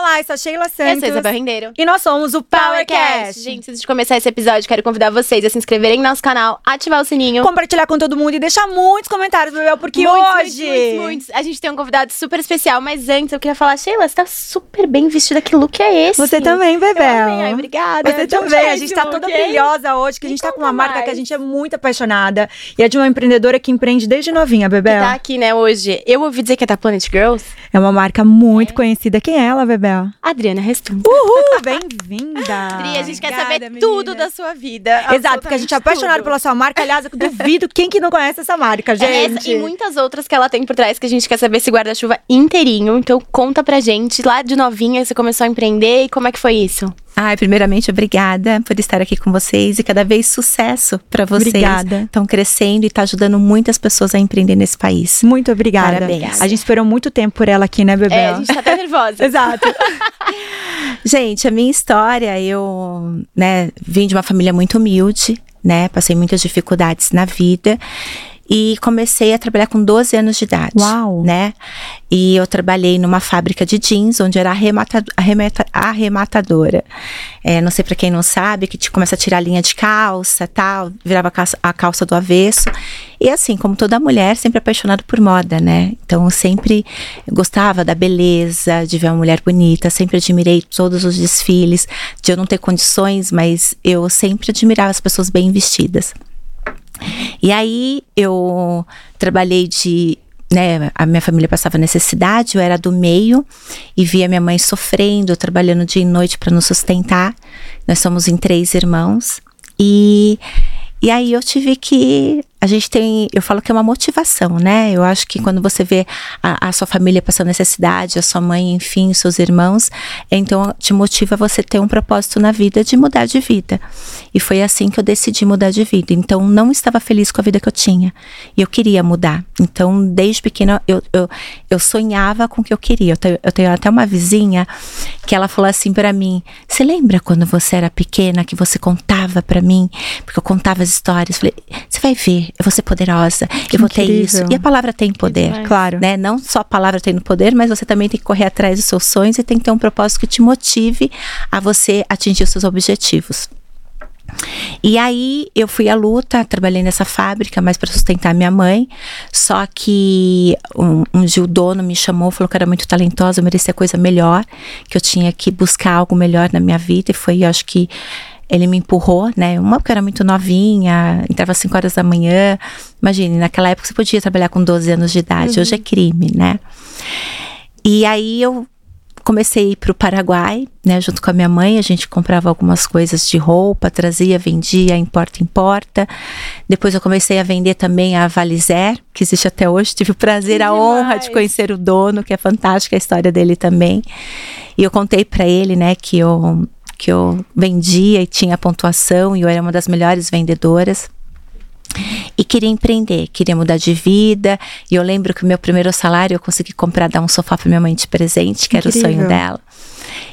Olá, eu sou a Sheila Santos. Eu sou Isabel Rendeiro. E nós somos o PowerCast. Gente, antes de começar esse episódio, quero convidar vocês a se inscreverem no nosso canal, ativar o sininho. Compartilhar com todo mundo e deixar muitos comentários, Bebel, porque Muitos, hoje... Muitos, muitos. A gente tem um convidado super especial, mas antes eu queria falar, Sheila, você tá super bem vestida. Que look é esse? Você também, Bebel. Ai, obrigada. Você também. é A gente tá toda hein? brilhosa hoje, que a gente tá com uma conta marca que a gente é muito apaixonada. E é de uma empreendedora que empreende desde novinha, Bebel. Tá aqui, né, hoje. Eu ouvi dizer que é da Planet Girls. É uma marca muito conhecida. Quem é ela, Bebel? Adriana Restum. Uhul, bem-vinda. Pri, a gente quer Obrigada, saber tudo meninas. da sua vida. Exato, porque a gente é apaixonado tudo. pela sua marca. Aliás, eu duvido quem que não conhece essa marca, É gente. Essa e muitas outras que ela tem por trás que a gente quer saber esse guarda-chuva inteirinho. Então conta pra gente, lá de novinha você começou a empreender e como é que foi isso? Ai, primeiramente, obrigada por estar aqui com vocês e cada vez sucesso para vocês. Obrigada. Estão crescendo e tá ajudando muitas pessoas a empreender nesse país. Muito obrigada. Parabéns. A gente esperou muito tempo por ela aqui, né, Bebel? É, a gente tá até nervosa. Exato. Gente, a minha história, eu, né, vim de uma família muito humilde, né? Passei muitas dificuldades na vida. E comecei a trabalhar com 12 anos de idade. Uau. Né? E eu trabalhei numa fábrica de jeans, onde era arremata, arremata, arrematadora. É, não sei pra quem não sabe, que te começa a tirar a linha de calça, tal, virava a calça, a calça do avesso. E assim, como toda mulher, sempre apaixonada por moda, né? Então, eu sempre gostava da beleza, de ver uma mulher bonita, sempre admirei todos os desfiles, de eu não ter condições, mas eu sempre admirava as pessoas bem vestidas. E aí eu trabalhei de. Né, a minha família passava necessidade, eu era do meio e via minha mãe sofrendo, trabalhando dia e noite para nos sustentar. Nós somos em três irmãos. E, e aí eu tive que. A gente tem. Eu falo que é uma motivação, né? Eu acho que quando você vê a, a sua família passando necessidade, a sua mãe, enfim, seus irmãos, então te motiva você ter um propósito na vida de mudar de vida. E foi assim que eu decidi mudar de vida. Então, não estava feliz com a vida que eu tinha. E eu queria mudar. Então, desde pequena, eu, eu, eu sonhava com o que eu queria. Eu tenho, eu tenho até uma vizinha que ela falou assim para mim: Você lembra quando você era pequena que você contava para mim? Porque eu contava as histórias. Falei: vai ver, eu vou ser poderosa, eu vou ter incrível. isso. E a palavra tem poder demais. Claro. né? Não só a palavra tem poder, mas você também tem que correr atrás dos seus sonhos e tem que ter um propósito que te motive a você atingir os seus objetivos. E aí eu fui à luta, trabalhei nessa fábrica, mais para sustentar minha mãe. Só que um, um dia o dono me chamou, falou que eu era muito talentosa, eu merecia coisa melhor, que eu tinha que buscar algo melhor na minha vida. E foi, eu acho que ele me empurrou, né? Uma porque eu era muito novinha, entrava às 5 horas da manhã. Imagine, naquela época você podia trabalhar com 12 anos de idade, hoje é crime, né? E aí eu comecei a ir para o Paraguai, né, junto com a minha mãe, a gente comprava algumas coisas de roupa, trazia, vendia em porta em porta. Depois eu comecei a vender também a Valizer, que existe até hoje. Tive o prazer, Que a honra de demais. conhecer o dono, que é fantástica a história dele também. E eu contei para ele, né, que eu que eu vendia e tinha pontuação e eu era uma das melhores vendedoras e queria empreender, queria mudar de vida. E eu lembro que o meu primeiro salário eu consegui comprar, dar um sofá para minha mãe de presente, que era o Incrível. sonho dela.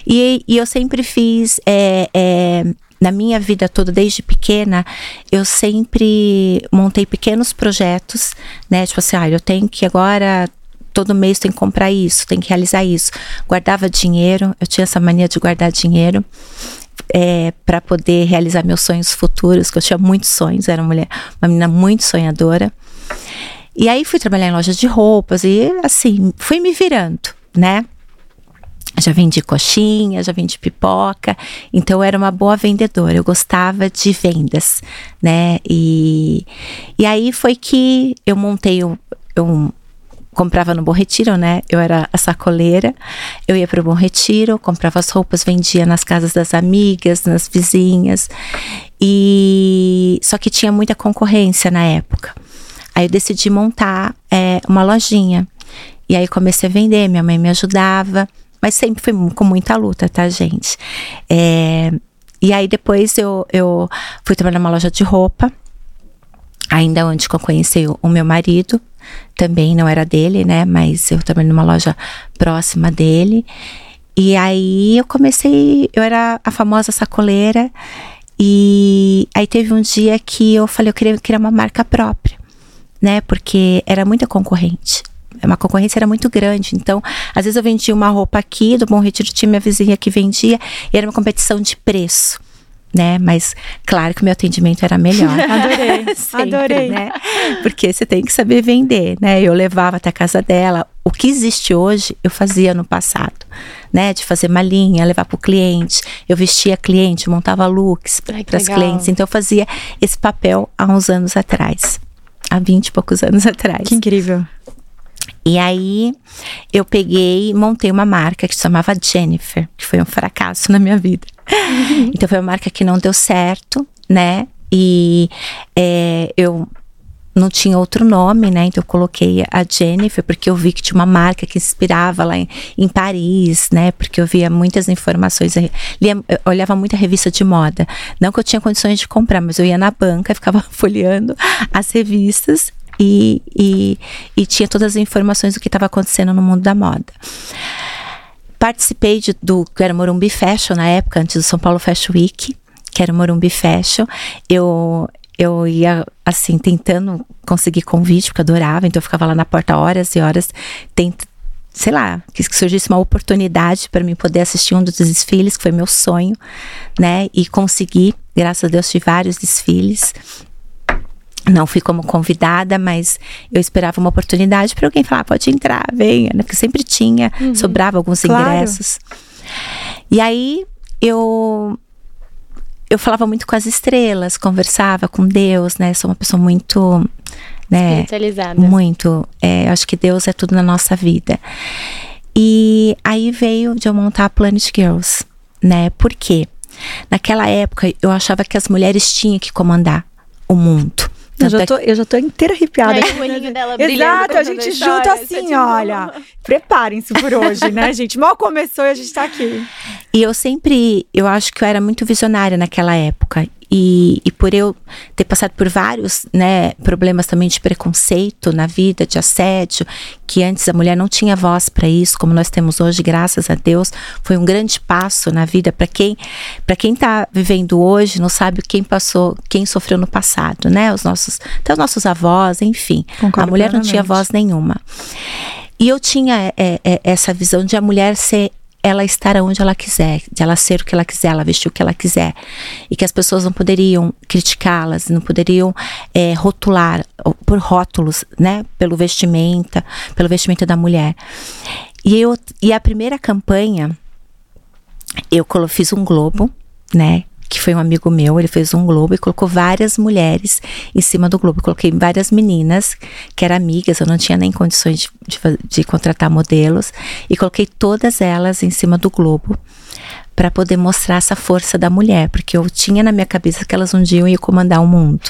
E, e eu sempre fiz. é, é, na minha vida toda, desde pequena, eu sempre montei pequenos projetos, né? Tipo assim, ah, eu tenho que agora. Todo mês tem que comprar isso, tem que realizar isso. Guardava dinheiro, eu tinha essa mania de guardar dinheiro é, para poder realizar meus sonhos futuros, que eu tinha muitos sonhos, era uma mulher, uma menina muito sonhadora. E aí fui trabalhar em lojas de roupas e assim, fui me virando, né? Já vendi coxinha, já vendi pipoca, então eu era uma boa vendedora, eu gostava de vendas, né? E, e aí foi que eu montei, o- eu comprava no Bom Retiro, né? Eu era a sacoleira, eu ia para o Bom Retiro, comprava as roupas, vendia nas casas das amigas, nas vizinhas, e só que tinha muita concorrência na época. Aí eu decidi montar é, uma lojinha. E aí comecei a vender, minha mãe me ajudava, mas sempre foi com muita luta, tá, gente? É, e aí depois eu, eu fui trabalhar numa loja de roupa, ainda onde eu conheci o meu marido, também não era dele, né? Mas eu trabalhei numa loja próxima dele. E aí eu comecei, eu era a famosa sacoleira. E aí teve um dia que eu falei, eu queria criar uma marca própria, né? Porque era muita concorrente. uma concorrência era muito grande. Então, às vezes eu vendia uma roupa aqui, do Bom Retiro tinha minha vizinha que vendia, e era uma competição de preço. Né? Mas claro que o meu atendimento era melhor. Adorei, Sempre, adorei. Né? Porque você tem que saber vender, né? Eu levava até a casa dela. O que existe hoje, eu fazia no passado, né? De fazer malinha, levar para o cliente. Eu vestia cliente, montava looks para as clientes. Então eu fazia esse papel há uns anos atrás. Há 20 e poucos anos atrás. Que incrível. E aí eu peguei e montei uma marca que se chamava Jennifer, que foi um fracasso na minha vida. Então foi uma marca que não deu certo, né? E é, eu não tinha outro nome, né? Então eu coloquei a Jennifer, porque eu vi que tinha uma marca que inspirava lá em, em Paris, né? Porque eu via muitas informações, lia, eu olhava muita revista de moda. Não que eu tinha condições de comprar, mas eu ia na banca ficava folheando as revistas e, e, e tinha todas as informações do que estava acontecendo no mundo da moda. Participei de, do que era Morumbi Fashion na época, antes do São Paulo Fashion Week, que era o Morumbi Fashion. Eu, eu ia, assim, tentando conseguir convite, porque eu adorava, então eu ficava lá na porta horas e horas, tentando sei lá, quis que surgisse uma oportunidade para mim poder assistir um dos desfiles, que foi meu sonho, né? E consegui, graças a Deus, tive vários desfiles. Não fui como convidada, mas eu esperava uma oportunidade para alguém falar, pode entrar, venha, né? Porque sempre tinha, sobrava alguns Claro. ingressos. E aí eu eu falava muito com as estrelas, conversava com Deus, né? Sou uma pessoa muito, né? Espiritualizada. Muito. É, acho que Deus é tudo na nossa vida. E aí veio de eu montar a Planet Girls, né? Por quê? Naquela época eu achava que as mulheres tinham que comandar o mundo. Eu já, é tô, eu já tô inteira arrepiada. O olhinho dela Exato, a gente junta história, assim, tipo- olha. Preparem-se por hoje, né, gente? Mal começou e a gente tá aqui. E eu sempre, eu acho que eu era muito visionária naquela época. E, e por eu ter passado por vários né, problemas também de preconceito na vida, de assédio, que antes a mulher não tinha voz para isso, como nós temos hoje, graças a Deus, foi um grande passo na vida para quem para quem está vivendo hoje, não sabe quem passou, quem sofreu no passado, né? Os nossos, até os nossos avós, enfim. Concordo a mulher não tinha voz nenhuma. E eu tinha é, é, essa visão de a mulher ser ela estar onde ela quiser, de ela ser o que ela quiser, ela vestir o que ela quiser. E que as pessoas não poderiam criticá-las, não poderiam é, rotular por rótulos, né? Pelo vestimenta, pelo vestimento da mulher. E, eu, e a primeira campanha, eu fiz um globo, né? Que foi um amigo meu, ele fez um globo e colocou várias mulheres em cima do globo. Eu coloquei várias meninas que eram amigas, eu não tinha nem condições de, de, de contratar modelos. E coloquei todas elas em cima do globo para poder mostrar essa força da mulher, porque eu tinha na minha cabeça que elas um dia iam comandar o mundo.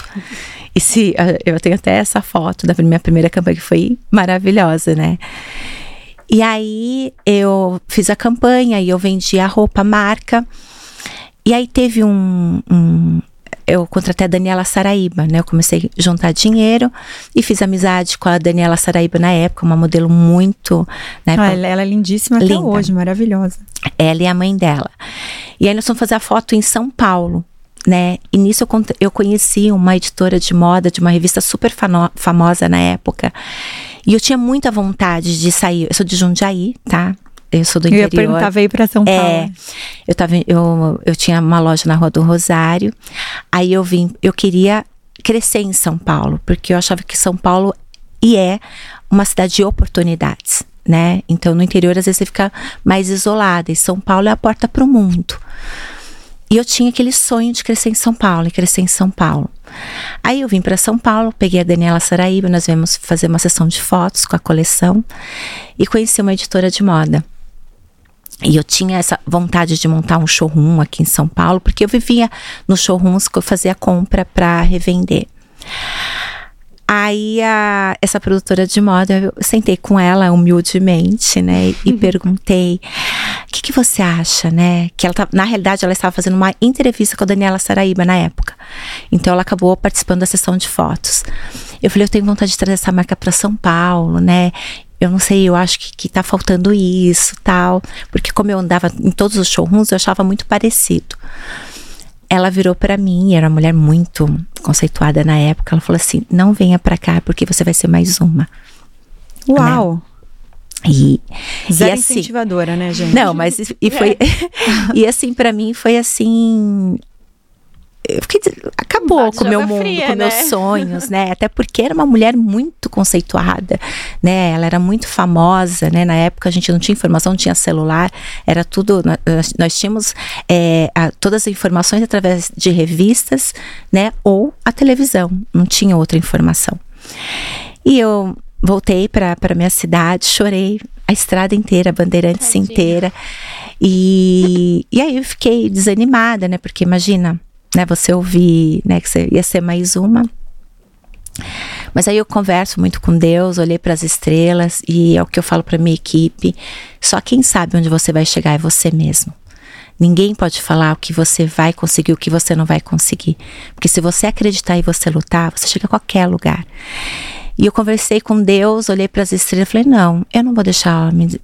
E se ah, eu tenho até essa foto da minha primeira campanha que foi maravilhosa, né? E aí eu fiz a campanha e eu vendi a roupa, a marca. E aí teve um, um- eu contratei a Daniela Saraíba, né? Eu comecei a juntar dinheiro e fiz amizade com a Daniela Saraíba na época, uma modelo muito, né? Ah, ela, ela é lindíssima até Linda. hoje, maravilhosa. ela e a mãe dela. E aí nós fomos fazer a foto em São Paulo, né? E nisso eu, eu conheci uma editora de moda de uma revista super famosa na época. E eu tinha muita vontade de sair. Eu sou de Jundiaí, tá? Eu sou do Eu ia interior. perguntar, veio pra São Paulo. É, eu tava, eu, eu tinha uma loja na Rua do Rosário. Aí eu vim, eu queria crescer em São Paulo, porque eu achava que São Paulo e é uma cidade de oportunidades, né? Então no interior às vezes você fica mais isolada e São Paulo é a porta para o mundo. E eu tinha aquele sonho de crescer em São Paulo e crescer em São Paulo. Aí eu vim para São Paulo, peguei a Daniela Saraíba, nós viemos fazer uma sessão de fotos com a coleção e conheci uma editora de moda. E eu tinha essa vontade de montar um showroom aqui em São Paulo, porque eu vivia nos showrooms que eu fazia compra para revender. Aí a, essa produtora de moda, eu sentei com ela humildemente, né, e perguntei: "O que, que você acha, né?" Que ela tá, na realidade ela estava fazendo uma entrevista com a Daniela Saraíba na época. Então ela acabou participando da sessão de fotos. Eu falei: "Eu tenho vontade de trazer essa marca para São Paulo, né? Eu não sei, eu acho que, que tá faltando isso, tal, porque como eu andava em todos os showrooms, eu achava muito parecido." ela virou para mim, era uma mulher muito conceituada na época. Ela falou assim: "Não venha para cá porque você vai ser mais uma". Uau! E, Zero e assim, incentivadora, né, gente? Não, mas e- e foi. e assim, pra mim foi assim. Eu fiquei, acabou Bate, com o meu mundo, fria, com né? meus sonhos, né? Até porque era uma mulher muito conceituada, né? Ela era muito famosa, né? Na época a gente não tinha informação, não tinha celular, era tudo. Nós, nós tínhamos é, a- todas as informações através de revistas, né? Ou a televisão, não tinha outra informação. E eu voltei para minha cidade, chorei a estrada inteira, a Bandeirantes Tadinha. inteira. E, e aí eu fiquei desanimada, né? Porque imagina, né, você ouvir, né, que você ia ser mais uma. Mas aí eu converso muito com Deus, olhei para as estrelas e é o que eu falo para minha equipe. Só quem sabe onde você vai chegar é você mesmo. Ninguém pode falar o que você vai conseguir, o que você não vai conseguir. Porque se você acreditar e você lutar, você chega a qualquer lugar. E eu conversei com Deus, olhei para as estrelas e falei: não, eu não vou deixar ela me.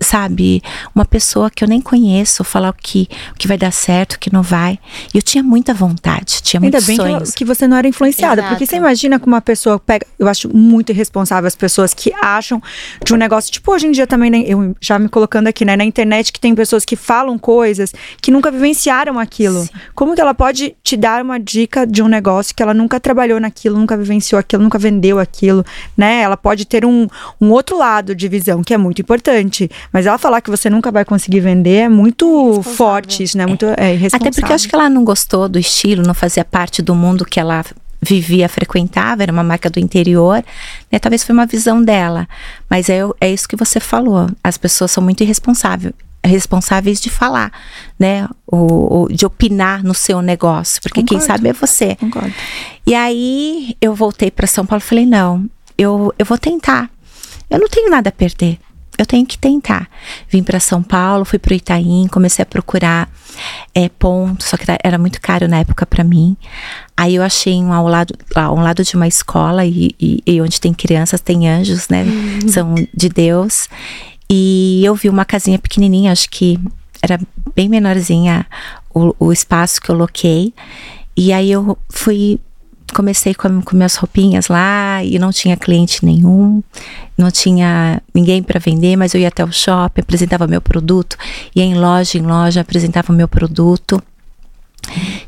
Sabe, uma pessoa que eu nem conheço falar o que, o que vai dar certo, o que não vai. E eu tinha muita vontade, tinha Ainda muitos bem que, ela- sonhos. que você não era influenciada. Exato. Porque você imagina que uma pessoa pega. Eu acho muito irresponsável as pessoas que acham de um negócio. Tipo, hoje em dia também, né, eu já me colocando aqui, né? Na internet que tem pessoas que falam coisas que nunca vivenciaram aquilo. Sim. Como que ela pode te dar uma dica de um negócio que ela nunca trabalhou naquilo, nunca vivenciou aquilo, nunca vendeu aquilo, né? Ela pode ter um, um outro lado de visão, que é muito importante. Mas ela falar que você nunca vai conseguir vender é muito forte isso, né? Muito é, irresponsável. Até porque eu acho que ela não gostou do estilo, não fazia parte do mundo que ela vivia, frequentava, era uma marca do interior, né? Talvez foi uma visão dela. Mas é, é isso que você falou. As pessoas são muito irresponsáveis responsáveis de falar, né? O, de opinar no seu negócio, porque quem Concordo. sabe é você. Concordo. E aí eu voltei para São Paulo falei: não, eu, eu vou tentar. Eu não tenho nada a perder. Eu tenho que tentar. Vim para São Paulo, fui pro Itaim, comecei a procurar é, pontos, só que era- muito caro na época para mim. Aí eu achei um ao lado, ao lado de uma escola e, e- e onde tem crianças, tem anjos, né? São de Deus. E eu vi uma casinha pequenininha, acho que era bem menorzinha o, o espaço que eu loquei. E aí eu fui, comecei com, com minhas roupinhas lá e não tinha cliente nenhum, não tinha ninguém para vender, mas eu ia até o shopping, apresentava meu produto, ia em loja em loja, apresentava meu produto.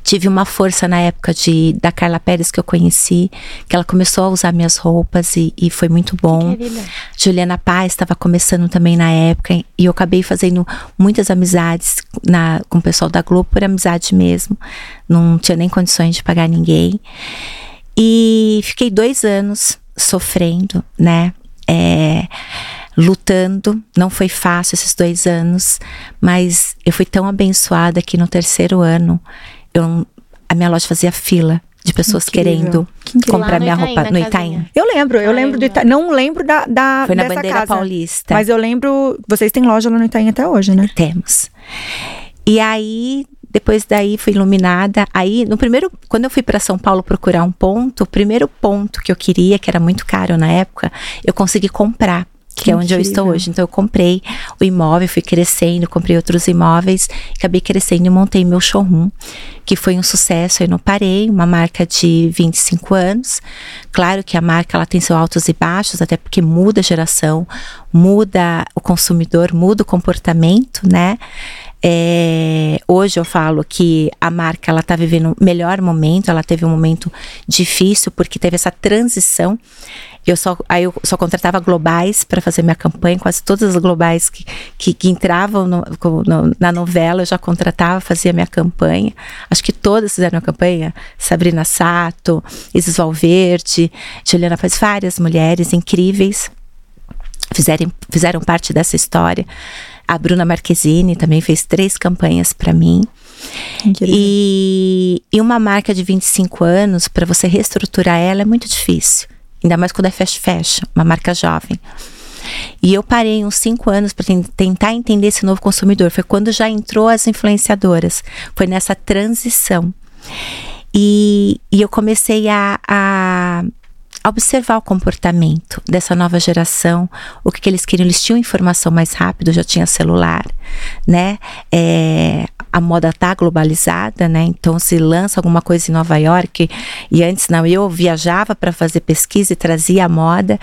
Tive uma força na época de da Carla Pérez que eu conheci, que ela começou a usar minhas roupas e, e foi muito bom. Juliana Paz estava começando também na época e eu acabei fazendo muitas amizades na, com o pessoal da Globo por amizade mesmo. Não tinha nem condições de pagar ninguém. E fiquei dois anos sofrendo, né? É, lutando. Não foi fácil esses dois anos, mas eu fui tão abençoada que no terceiro ano eu, a minha loja fazia fila de pessoas incrível. querendo Que comprar minha Itaim, roupa no. Itaim. Eu lembro, eu Ah, lembro do Ita... Não lembro da, da Foi na Bandeira casa, Paulista. Mas eu lembro. Vocês têm loja lá no Itaim até hoje, né? Temos. E aí, depois daí fui iluminada. Aí, no primeiro, quando eu fui para São Paulo procurar um ponto, o primeiro ponto que eu queria, que era muito caro na época, eu consegui comprar. Que, Que é onde eu estou hoje. Então, eu comprei o imóvel, fui crescendo, comprei outros imóveis, acabei crescendo e montei meu showroom, que foi um sucesso. Eu não parei, uma marca de 25 anos. Claro que a marca ela tem seus altos e baixos, até porque muda a geração, muda o consumidor, muda o comportamento, né? É, hoje eu falo que a marca ela está vivendo o melhor momento, ela teve um momento difícil porque teve essa transição. Eu só, aí eu só contratava globais para fazer minha campanha, quase todas as globais que, que, que entravam no- no- na novela eu já contratava, fazia minha campanha. Acho que todas fizeram a campanha. Sabrina Sato, Isis Valverde, Juliana faz várias mulheres incríveis fizeram, fizeram parte dessa história. A Bruna Marquezine também fez três campanhas para mim. E, e uma marca de 25 anos, para você reestruturar ela, é muito difícil. Ainda mais quando é fast fashion, uma marca jovem. E eu parei uns cinco anos para tentar entender esse novo consumidor. Foi quando já entrou as influenciadoras. Foi nessa transição. E, e eu comecei a, a observar o comportamento dessa nova geração, o que, que eles queriam. Eles tinham informação mais rápido, já tinha celular, né? É, a moda tá globalizada, né? Então se lança alguma coisa em Nova York e antes não eu viajava para fazer pesquisa e trazia a moda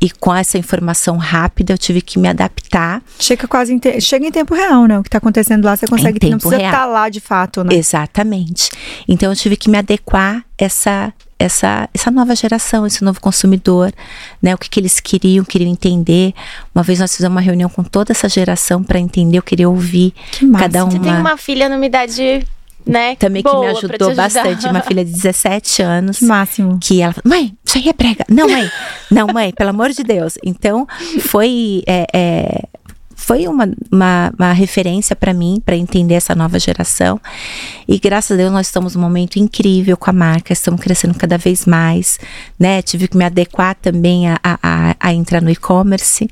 E com essa informação rápida, eu tive que me adaptar. Chega quase em, te... chega em tempo real, né? O que está acontecendo lá, você consegue. Não precisa estar tá lá de fato, né? Exatamente. Então eu tive que me adequar essa essa, essa nova geração, esse novo consumidor, né? O que, que eles queriam, queriam entender. Uma vez nós fizemos uma reunião com toda essa geração para entender, eu queria ouvir cada uma. Você tem uma filha numa idade né? Também que me ajudou bastante. Uma filha de 17 anos. Máximo. Que ela mãe, isso aí é brega. Não, mãe. Não, mãe, pelo amor de Deus. Então, foi. É, é, foi uma, uma, uma referência para mim, para entender essa nova geração. E graças a Deus nós estamos num momento incrível com a marca, estamos crescendo cada vez mais, né? Tive que me adequar também a, a, a entrar no e-commerce,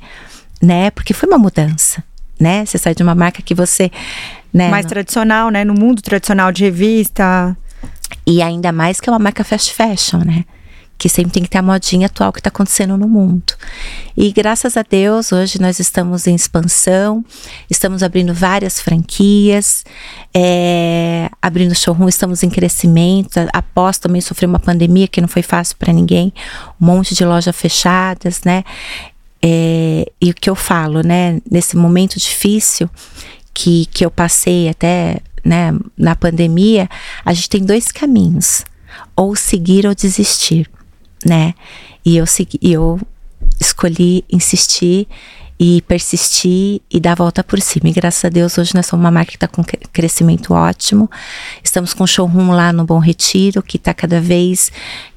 né? Porque foi uma mudança, né? Você sai de uma marca que você né? Mais tradicional, né? No mundo tradicional de revista. E ainda mais que é uma marca fast fashion, né? Que sempre tem que ter a modinha atual que está acontecendo no mundo. E graças a Deus, hoje nós estamos em expansão, estamos abrindo várias franquias, é, abrindo showroom, estamos em crescimento. Após também sofrer uma pandemia que não foi fácil para ninguém, um monte de lojas fechadas, né? É, e o que eu falo, né? Nesse momento difícil, que, que eu passei até né, na pandemia, a gente tem dois caminhos: ou seguir ou desistir, né? E eu segui, eu escolhi insistir e persistir e dar a volta por cima. E graças a Deus, hoje nós somos uma marca que está com crescimento ótimo. Estamos com showroom lá no Bom Retiro, que está cada vez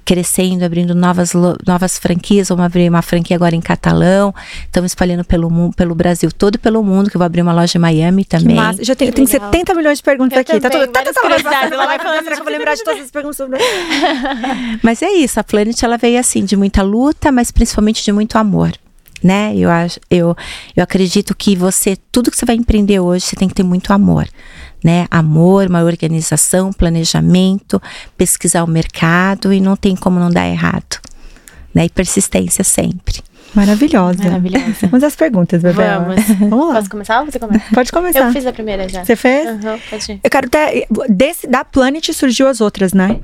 crescendo, abrindo novas, novas franquias. Vamos abrir uma franquia agora em Catalão. Estamos espalhando pelo, pelo Brasil todo e pelo mundo, que eu vou abrir uma loja em Miami também. Massa. Já tenho, tenho 70 milhões de perguntas eu aqui. Tá também, tá tudo, tá tudo ela vai falando, será que eu vou lembrar de todas as perguntas? mas é isso, a Planet ela veio assim, de muita luta, mas principalmente de muito amor né? Eu, acho, eu, eu acredito que você, tudo que você vai empreender hoje, você tem que ter muito amor, né? Amor, uma organização, planejamento, pesquisar o mercado e não tem como não dar errado, né? E persistência sempre. Maravilhosa. Maravilhosa. Vamos às perguntas, Bebel. Vamos. Vamos lá. Posso começar ou você começa? Pode começar. Eu fiz a primeira já. Você fez? Uhum, pode ir. Eu quero até. Desse, da Planet surgiu as outras, né?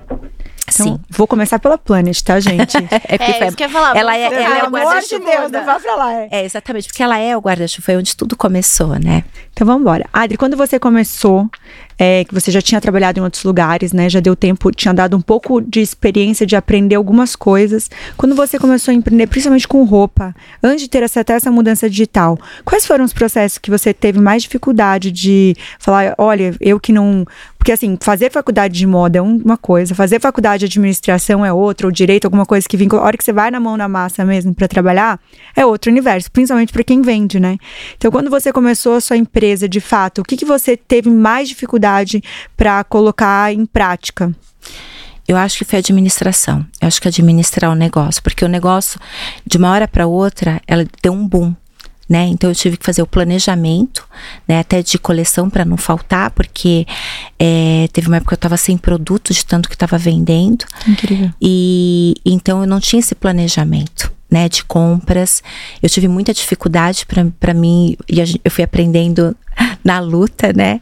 Então, Sim. Vou começar pela Planet, tá, gente? é porque é, isso que eu ia falar. Ela é, ela é o guarda-chuva. Deus, não vá pra lá. É. é, exatamente, porque ela é o guarda-chuva, foi onde tudo começou, né? Então vamos embora. Adri, quando você começou, é, que você já tinha trabalhado em outros lugares, né? Já deu tempo, tinha dado um pouco de experiência de aprender algumas coisas. Quando você começou a empreender, principalmente com roupa, antes de ter essa, até essa mudança digital, quais foram os processos que você teve mais dificuldade de falar, olha, eu que não porque, assim, fazer faculdade de moda é uma coisa, fazer faculdade de administração é outra, ou direito, alguma coisa que vincula. A hora que você vai na mão na massa mesmo para trabalhar, é outro universo, principalmente para quem vende, né? Então, quando você começou a sua empresa, de fato, o que, que você teve mais dificuldade para colocar em prática? Eu acho que foi administração. Eu acho que administrar o negócio, porque o negócio, de uma hora para outra, ela deu um boom né? Então eu tive que fazer o planejamento, né? Até de coleção para não faltar, porque é, teve uma época que eu estava sem produto de tanto que estava vendendo. Incrível. E então eu não tinha esse planejamento. Né, de compras, eu tive muita dificuldade para mim e eu fui aprendendo na luta, né?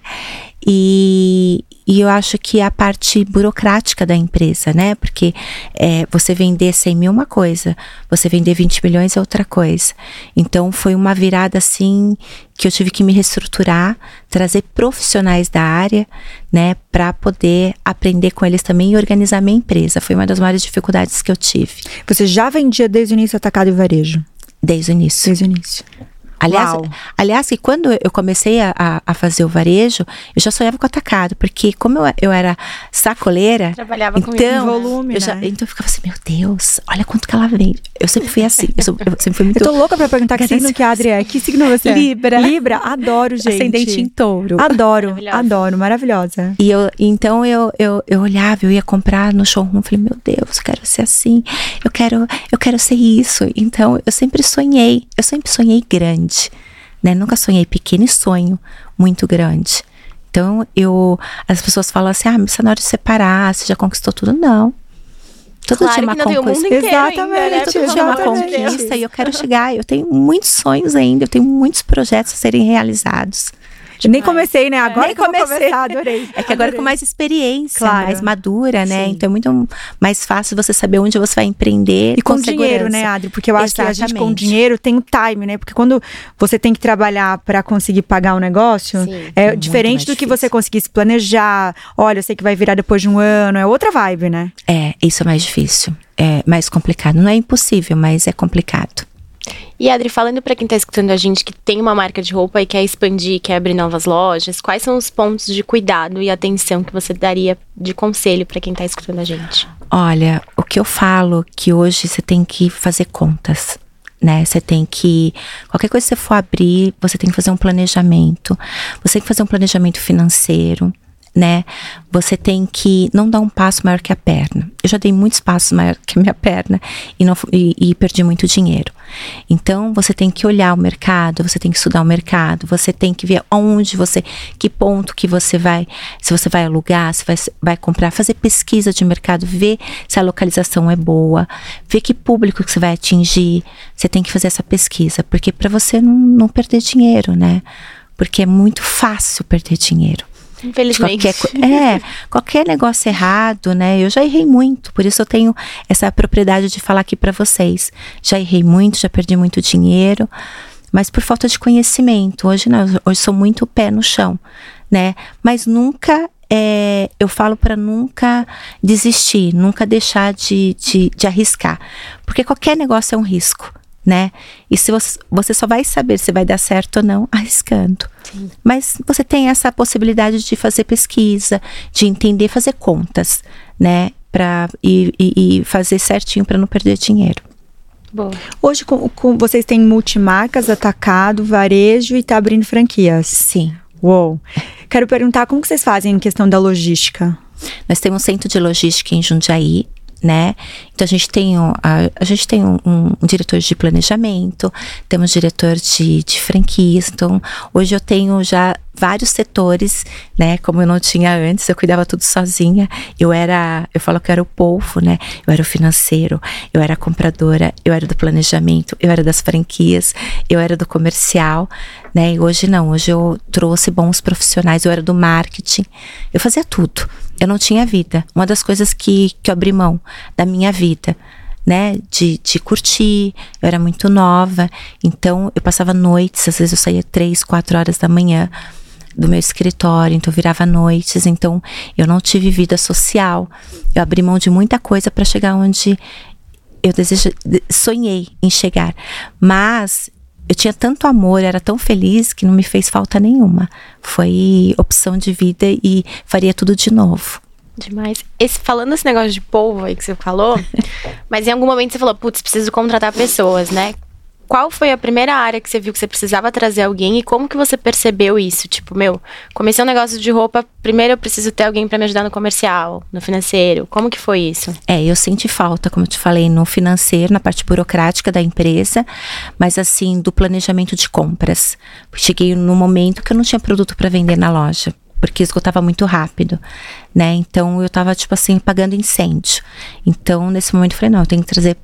E, e eu acho que a parte burocrática da empresa, né? Porque é, você vender 100 mil é uma coisa, você vender 20 milhões é outra coisa. Então foi uma virada assim que eu tive que me reestruturar, trazer profissionais da área, né? Para poder aprender com eles também e organizar minha empresa. Foi uma das maiores dificuldades que eu tive. Você já vendia desde o início atacado e varejo? Desde o início. Desde o início. Aliás, aliás, que quando eu comecei a, a, fazer o varejo, eu já sonhava com atacado, porque como eu, eu era sacoleira, Trabalhava então, com volume, eu já, né? então eu ficava assim, meu Deus, olha quanto que ela vende. Eu sempre fui assim, eu, sou, eu sempre fui muito... Eu tô louca pra perguntar que signo que a Adri é. Que signo você é? Libra. Libra, adoro, gente. Ascendente em touro. Adoro, maravilhosa. adoro, maravilhosa. E eu, então eu, eu, eu olhava, eu ia comprar no showroom, falei, meu Deus, eu quero ser assim, eu quero, eu quero ser isso. Então eu sempre sonhei, eu sempre sonhei grande né? Nunca sonhei pequeno e sonho muito grande. Então, eu. As pessoas falam assim: ah, mas na hora de separar, você já conquistou tudo? Não. Tudo claro tinha uma conquista. Exatamente. Ainda, né? Tudo tinha uma conquista e eu quero chegar. Eu tenho muitos sonhos ainda, eu tenho muitos projetos a serem realizados. Nem comecei, né? Agora Nem que eu vou comecei. começar, adorei. É que agora Adorei. com mais experiência, Claro. mais madura, né? Sim. Então é muito mais fácil você saber onde você vai empreender E com, com dinheiro, né, Adri? Porque eu acho que a gente com Exatamente. dinheiro tem o time, né? Porque quando você tem que trabalhar para conseguir pagar um negócio, Sim. é Muito diferente do que você conseguir se planejar. Olha, eu sei que vai virar depois de um ano, é outra vibe, né? É, isso é mais difícil. É mais complicado. Não é impossível, mas é complicado. E Adri, falando pra quem tá escutando a gente que tem uma marca de roupa e quer expandir, quer abrir novas lojas, quais são os pontos de cuidado e atenção que você daria de conselho pra quem tá escutando a gente? Olha, o que eu falo que hoje você tem que fazer contas. Né? Você tem que. Qualquer coisa que você for abrir, você tem que fazer um planejamento. Você tem que fazer um planejamento financeiro, né? Você tem que não dar um passo maior que a perna. Eu já dei muitos passos maior que a minha perna e, não, e, e perdi muito dinheiro. Então, você tem que olhar o mercado, você tem que estudar o mercado, você tem que ver onde você, que ponto que você vai, se você vai alugar, se vai, vai comprar, fazer pesquisa de mercado, ver se a localização é boa, ver que público que você vai atingir. Você tem que fazer essa pesquisa, porque para você não, não perder dinheiro, né? Porque é muito fácil perder dinheiro. Infelizmente. Qualquer, é, qualquer negócio errado, né? Eu já errei muito, por isso eu tenho essa propriedade de falar aqui pra vocês. Já errei muito, já perdi muito dinheiro, mas por falta de conhecimento. Hoje não, hoje sou muito pé no chão, né? Mas nunca é, eu falo pra nunca desistir, nunca deixar de, de, de arriscar, porque qualquer negócio é um risco. Né? E se você, você só vai saber se vai dar certo ou não arriscando. Mas você tem essa possibilidade de fazer pesquisa, de entender, fazer contas, né? Pra, e, e, e fazer certinho para não perder dinheiro. Boa. Hoje, com, com- vocês têm multimarcas, atacado, varejo e tá abrindo franquias. Sim. Uou. Quero perguntar como que vocês fazem em questão da logística? Nós temos um centro de logística em Jundiaí, né? Então a gente tem, a, a gente tem um, um- um diretor de planejamento, temos diretor de, de franquias. Então hoje eu tenho já vários setores, né? Como eu não tinha antes, eu cuidava tudo sozinha. Eu era, eu falo que eu era o polvo, né? Eu era o financeiro, eu era a compradora, eu era do planejamento, eu era das franquias, eu era do comercial, né? E hoje não, hoje eu trouxe bons profissionais, eu era do marketing, eu fazia tudo. Eu não tinha vida. Uma das coisas que, que eu abri mão da minha vida, né? De, de curtir, eu era muito nova, então eu passava noites, às vezes eu saía três, quatro horas da manhã do meu escritório, então eu virava noites, então eu não tive vida social. Eu abri mão de muita coisa para chegar onde eu desejo, de- sonhei em chegar. Mas eu tinha tanto amor, era tão feliz que não me fez falta nenhuma. Foi opção de vida e faria tudo de novo. Demais. Esse, falando esse negócio de polvo aí que você falou, mas em algum momento você falou, putz, preciso contratar pessoas, né? Qual foi a primeira área que você viu que você precisava trazer alguém e como que você percebeu isso? Tipo, meu, comecei um negócio de roupa, primeiro eu preciso ter alguém pra me ajudar no comercial, no financeiro. Como que foi isso? É, eu senti falta, como eu te falei, no financeiro, na parte burocrática da empresa, mas assim, do planejamento de compras. Cheguei num momento que eu não tinha produto para vender na loja, porque esgotava muito rápido, né? Então eu tava, tipo assim, pagando incêndio. Então, nesse momento, eu falei, não, eu tenho que trazer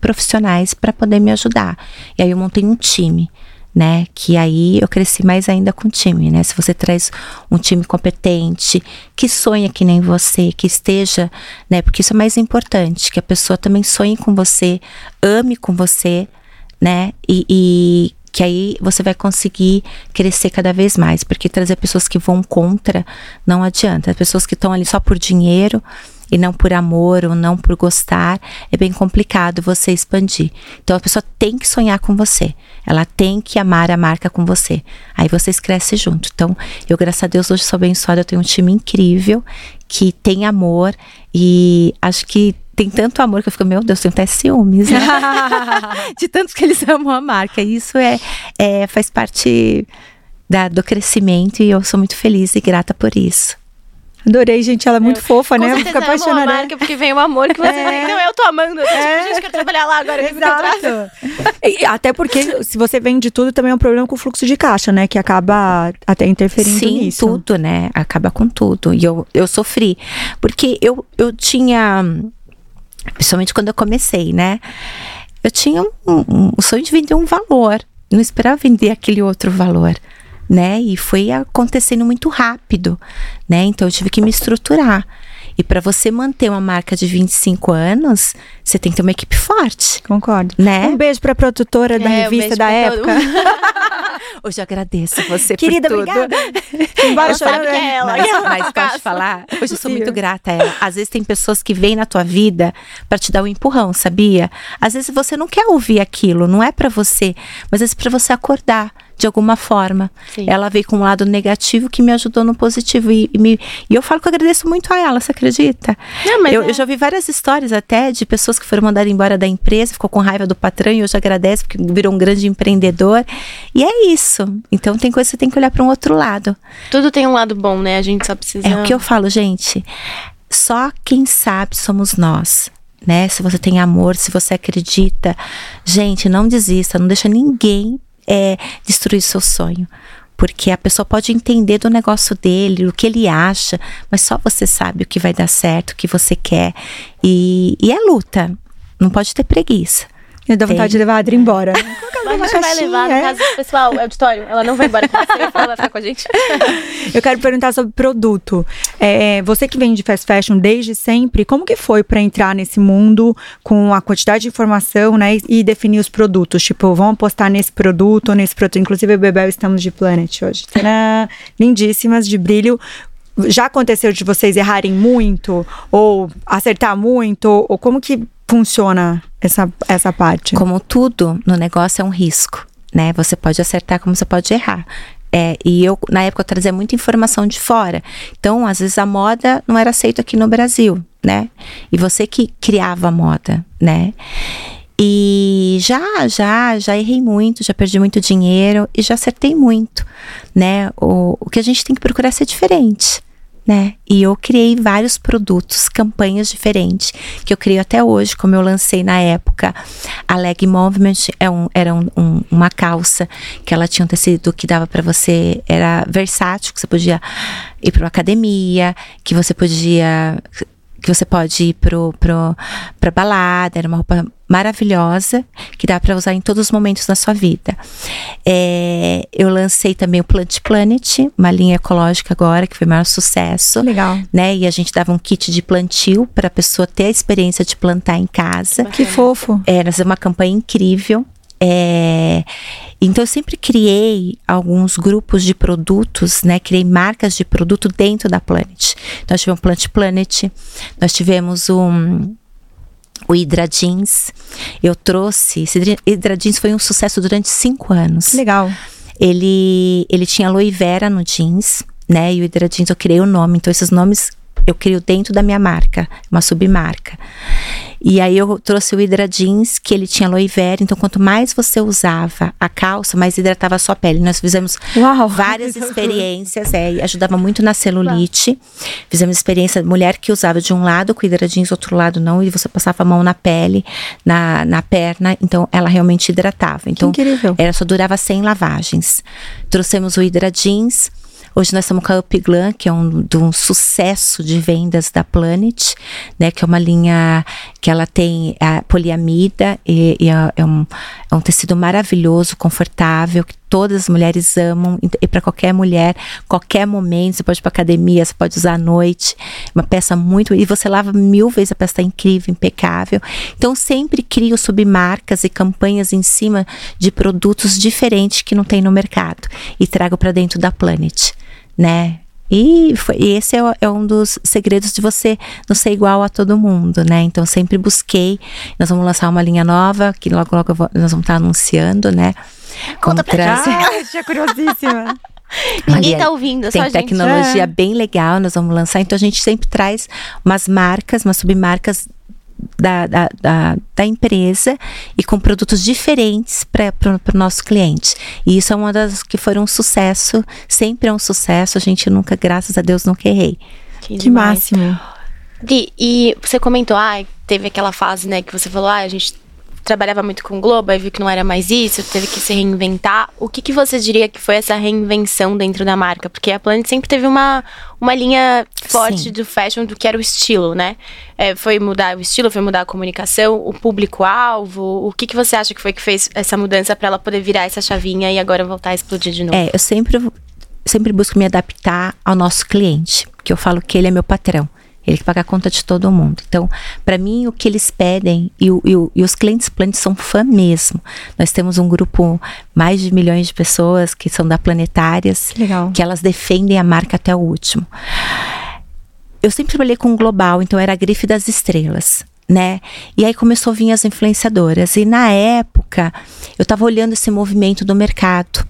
profissionais para poder me ajudar. E aí eu montei um time. Né, que aí eu cresci mais ainda com o time, né? Se você traz um time competente, que sonha que nem você, que esteja, né? Porque isso é mais importante, que a pessoa também sonhe com você, ame com você, né? E, e que aí você vai conseguir crescer cada vez mais, porque trazer pessoas que vão contra não adianta. As pessoas que estão ali só por dinheiro e não por amor ou não por gostar, é bem complicado você expandir. Então a pessoa tem que sonhar com você. Ela tem que amar a marca com você. Aí vocês crescem junto. Então, eu, graças a Deus, hoje sou abençoada. Eu tenho um time incrível que tem amor e acho que tem tanto amor que eu fico, meu Deus, tenho até ciúmes, né? De tanto que eles amam a marca. E isso é, é faz parte da, do crescimento e eu sou muito feliz e grata por isso. Adorei, gente. Ela é muito fofa, Com né? Eu certeza fico amam a apaixonada. marca porque vem o amor que você tem. Não, eu tô amando. Eu tô, É. tipo, gente, quero trabalhar lá agora. Exato. E até porque se você vende tudo, também é um problema com o fluxo de caixa, né? Que acaba até interferindo Sim, nisso. tudo, né? Acaba com tudo. E eu, eu sofri. Porque eu, eu tinha. Principalmente quando eu comecei, né? Eu tinha um, um- um sonho de vender um valor. Não esperava vender aquele outro valor. Né? E foi acontecendo muito rápido, né? Então eu tive que me estruturar. E para você manter uma marca de 25 anos, você tem que ter uma equipe forte. Concordo. Né? Um beijo pra produtora da É, um revista beijo da época. Hoje eu agradeço você Querida, por tudo. obrigada. Embora sabe que é ela. Mas, mas pode falar, hoje eu sou muito grata a ela. Às vezes tem pessoas que vêm na tua vida pra te dar um empurrão, sabia? Às vezes você não quer ouvir aquilo, não é pra você, mas é pra você acordar de alguma forma. Sim. Ela veio com um lado negativo que me ajudou no positivo. E, e me- e eu falo que eu agradeço muito a ela, você acredita? Não, eu, é- eu já ouvi várias histórias até de pessoas que foram mandadas embora da empresa, ficou com raiva do patrão e hoje agradece porque virou um grande empreendedor. E é isso. Então tem coisa que você tem que olhar para um outro lado. Tudo tem um lado bom, né? A gente só precisa. É o que eu falo, gente. Só quem sabe somos nós. Né? Se você tem amor, se você acredita, gente, não desista, não deixa ninguém é, destruir seu sonho. Porque a pessoa pode entender do negócio dele, o que ele acha, mas só você sabe o que vai dar certo, o que você quer. E, e é luta. Não pode ter preguiça. Eu dou vontade Tem. de levar a Adri embora. Mas uma você vai levar, no é. caso, pessoal, auditório, ela não vai embora com você, ela vai ficar com a gente. Eu quero perguntar sobre produto. É, você que vem de fast fashion desde sempre, como que foi para entrar nesse mundo com a quantidade de informação, né, e, definir os produtos? Tipo, vamos apostar nesse produto ou nesse produto. Inclusive, eu e o Bebel estamos de Planet hoje. Tcharam! Lindíssimas, de brilho. Já aconteceu de vocês errarem muito ou acertar muito? Ou como que funciona essa, essa parte? Como tudo no negócio é um risco, né? Você pode acertar como você pode errar. É, e eu, na época, eu trazia muita informação de fora. Então, às vezes, a moda não era aceita aqui no Brasil, né? E você que criava a moda, né? E já, já, já errei muito, já perdi muito dinheiro e já acertei muito, né? O, o que a gente tem que procurar é ser diferente, né? E eu criei vários produtos, campanhas diferentes, que eu crio até hoje, como eu lancei na época. A Leg Movement é um, era um- um- uma calça que ela tinha um tecido que dava pra você, era versátil, que você podia ir para uma academia, que você podia que você pode ir pro, pro, pra balada, era uma roupa maravilhosa, que dá pra usar em todos os momentos da sua vida. É, eu lancei também o Plant Planet, uma linha ecológica agora, que foi o maior sucesso. Legal. Né? E a gente dava um kit de plantio para a pessoa ter a experiência de plantar em casa. Que fofo. Era uma campanha incrível. É, então eu sempre criei alguns grupos de produtos, né? Criei marcas de produto dentro da Planet. Então, Nós tivemos o Plant Planet, nós tivemos um, o Hydra Jeans. Eu trouxe. Esse Hydra- Jeans foi um sucesso durante cinco anos. Que legal. Ele, ele tinha aloe vera no jeans, né? E o Hydra Jeans eu criei o nome. Então, esses nomes eu crio dentro da minha marca, uma submarca. E aí eu trouxe o Hydra Jeans, que ele tinha aloe vera. Então, quanto mais você usava a calça, mais hidratava a sua pele. Nós fizemos Uau. várias experiências, é, e ajudava muito na celulite. Fizemos experiência, mulher que usava de um lado com Hydra Jeans, outro lado não, e você passava a mão na pele, na, na perna, então ela realmente hidratava. Então, incrível. ela só durava 100 lavagens. Trouxemos o Hydra Jeans. Hoje nós estamos com a Up Glam, que é um, de um sucesso de vendas da Planet, né? Que é uma linha que ela tem a poliamida e, e é, é um, é um tecido maravilhoso, confortável, que todas as mulheres amam. E para qualquer mulher, qualquer momento, você pode ir pra academia, você pode usar à noite. Uma peça muito. E você lava mil vezes, a peça tá incrível, impecável. Então sempre crio submarcas e campanhas em cima de produtos diferentes que não tem no mercado. E trago para dentro da Planet, né? E, foi, e esse é, é um dos segredos de você não ser igual a todo mundo, né? Então sempre busquei. Nós vamos lançar uma linha nova, que logo logo eu vou- nós vamos estar anunciando, né? Conta pra Ah, tinha curiosíssima. Ninguém tá ouvindo, só Tem a gente. tecnologia É. bem legal, nós vamos lançar. Então a gente sempre traz umas marcas, umas submarcas da, da, da, da empresa e com produtos diferentes para o nosso cliente. E isso é uma das que foram um sucesso, sempre é um sucesso. A gente nunca, graças a Deus, nunca errei. Que demais. máximo. Gui, e você comentou, ah, teve aquela fase, né, que você falou, ah, a gente trabalhava muito com o Globo, aí viu que não era mais isso, teve que se reinventar. O que, que você diria que foi essa reinvenção dentro da marca? Porque a Planet sempre teve uma, uma linha forte Sim. do fashion do que era o estilo, né? É, foi mudar o estilo, foi mudar a comunicação, o público-alvo. O que, que você acha que foi que fez essa mudança para ela poder virar essa chavinha e agora voltar a explodir de novo? É, eu sempre, sempre busco me adaptar ao nosso cliente, que eu falo que ele é meu patrão. Ele que paga a conta de todo mundo. Então, para mim, o que eles pedem, e, o, e, o, e os clientes Planet são fã mesmo. Nós temos um grupo, mais de milhões de pessoas que são da Planetárias, Legal. que elas defendem a marca até o último. Eu sempre trabalhei com global, então era a grife das estrelas. Né? E aí começou a vir as influenciadoras. E na época, eu estava olhando esse movimento do mercado.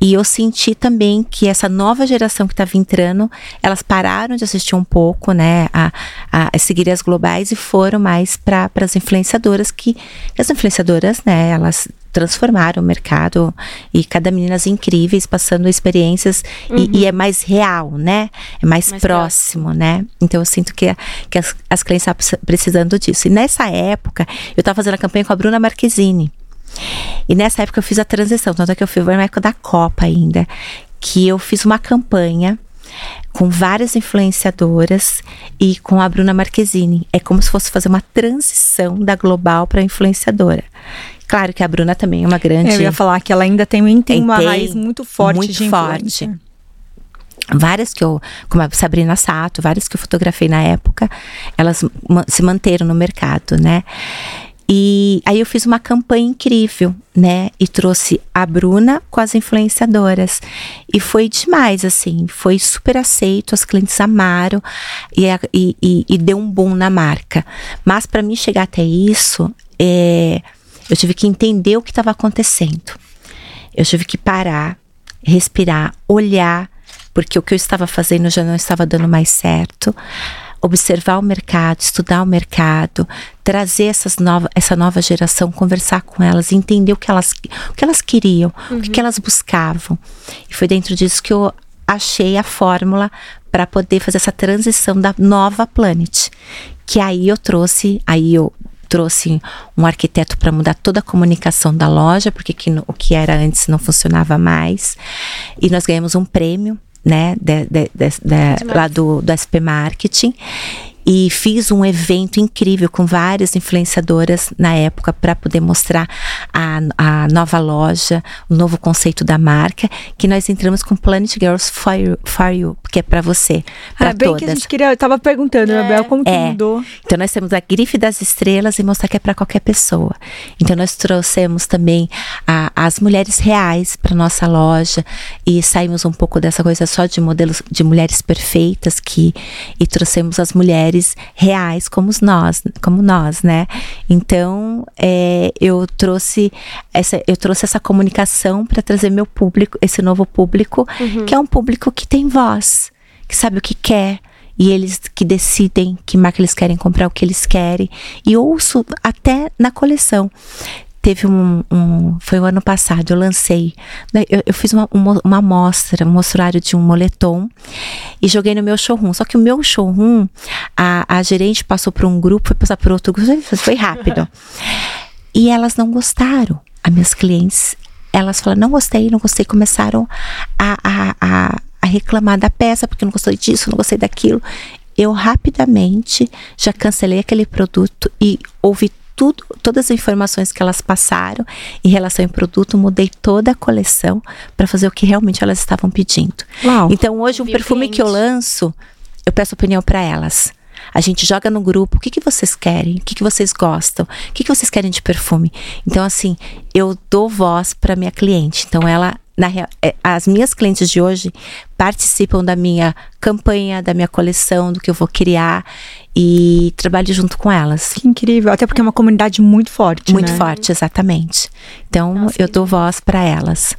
E eu senti também que essa nova geração que estava entrando, elas pararam de assistir um pouco, né, a, a seguir as globais e foram mais para as influenciadoras que as influenciadoras, né, elas transformaram o mercado e cada meninas incríveis passando experiências uhum. e, e, é mais real, né? É mais, mais próximo, próximo. né? Então eu sinto que, que as, as clientes estão precisando disso. E nessa época, eu estava fazendo a campanha com a Bruna Marquezine. E nessa época eu fiz a transição, tanto é que eu fui na época da Copa ainda, que eu fiz uma campanha com várias influenciadoras e com a Bruna Marquezine. É como se fosse fazer uma transição da global para influenciadora. Claro que a Bruna também é uma grande. Eu ia falar que ela ainda tem, tem uma tem, raiz muito forte muito de forte. Várias que eu, como a Sabrina Sato, várias que eu fotografei na época, elas se manteram no mercado, né? E aí eu fiz uma campanha incrível, né? E trouxe a Bruna com as influenciadoras. E foi demais, assim. Foi super aceito, as clientes amaram e, e, e, e deu um boom na marca. Mas para mim chegar até isso, é, eu tive que entender o que estava acontecendo. Eu tive que parar, respirar, olhar, porque o que eu estava fazendo já não estava dando mais certo observar o mercado, estudar o mercado, trazer essas nova, essa nova geração, conversar com elas, entender o que elas, o que elas queriam, uhum. o que, elas buscavam. E foi dentro disso que eu achei a fórmula para poder fazer essa transição da nova Planet. Que aí eu trouxe, aí eu trouxe um arquiteto para mudar toda a comunicação da loja, porque que, o que era antes não funcionava mais. E nós ganhamos um prêmio né, de, de, de, lá do, do SP Marketing e fiz um evento incrível com várias influenciadoras na época para poder mostrar a, a nova loja, o novo conceito da marca, que nós entramos com Planet Girls for You, for you que é para você, para ah, bem todas. que a gente queria, eu tava perguntando, é. Abel, como que é. mudou? Então nós temos a grife das estrelas e mostrar que é para qualquer pessoa. Então nós trouxemos também a, as mulheres reais para nossa loja e saímos um pouco dessa coisa só de modelos de mulheres perfeitas que e trouxemos as mulheres mulheres reais como nós, como nós, né? Então, é, eu trouxe essa, eu trouxe essa comunicação para trazer meu público, esse novo público, uhum. que é um público que tem voz, que sabe o que quer, e eles que decidem que marca eles querem comprar o que eles querem e ouço até na coleção teve um, um, Foi o ano passado, eu lancei. Né, eu, eu fiz uma, uma, uma mostra, um mostruário de um moletom e joguei no meu showroom. Só que o meu showroom, a, a gerente passou por um grupo, foi passar por outro grupo, foi rápido. e elas não gostaram. As minhas clientes, elas falaram, não gostei, não gostei. Começaram a, a, a, a reclamar da peça, porque não gostei disso, não gostei daquilo eu rapidamente já cancelei aquele produto e ouvi tudo, todas as informações que elas passaram em relação ao produto, mudei toda a coleção para fazer o que realmente elas estavam pedindo. Uau. Então hoje um perfume que eu lanço, eu peço opinião para elas. A gente joga no grupo, o que, que vocês querem? O que, que vocês gostam? O que, que vocês querem de perfume? Então, assim, eu dou voz para minha cliente. Então, ela na, é, as minhas clientes de hoje participam da minha campanha, da minha coleção, do que eu vou criar e trabalho junto com elas. Que incrível, até porque é uma comunidade muito forte. Muito né? forte, exatamente. Então Nossa, eu dou voz para elas.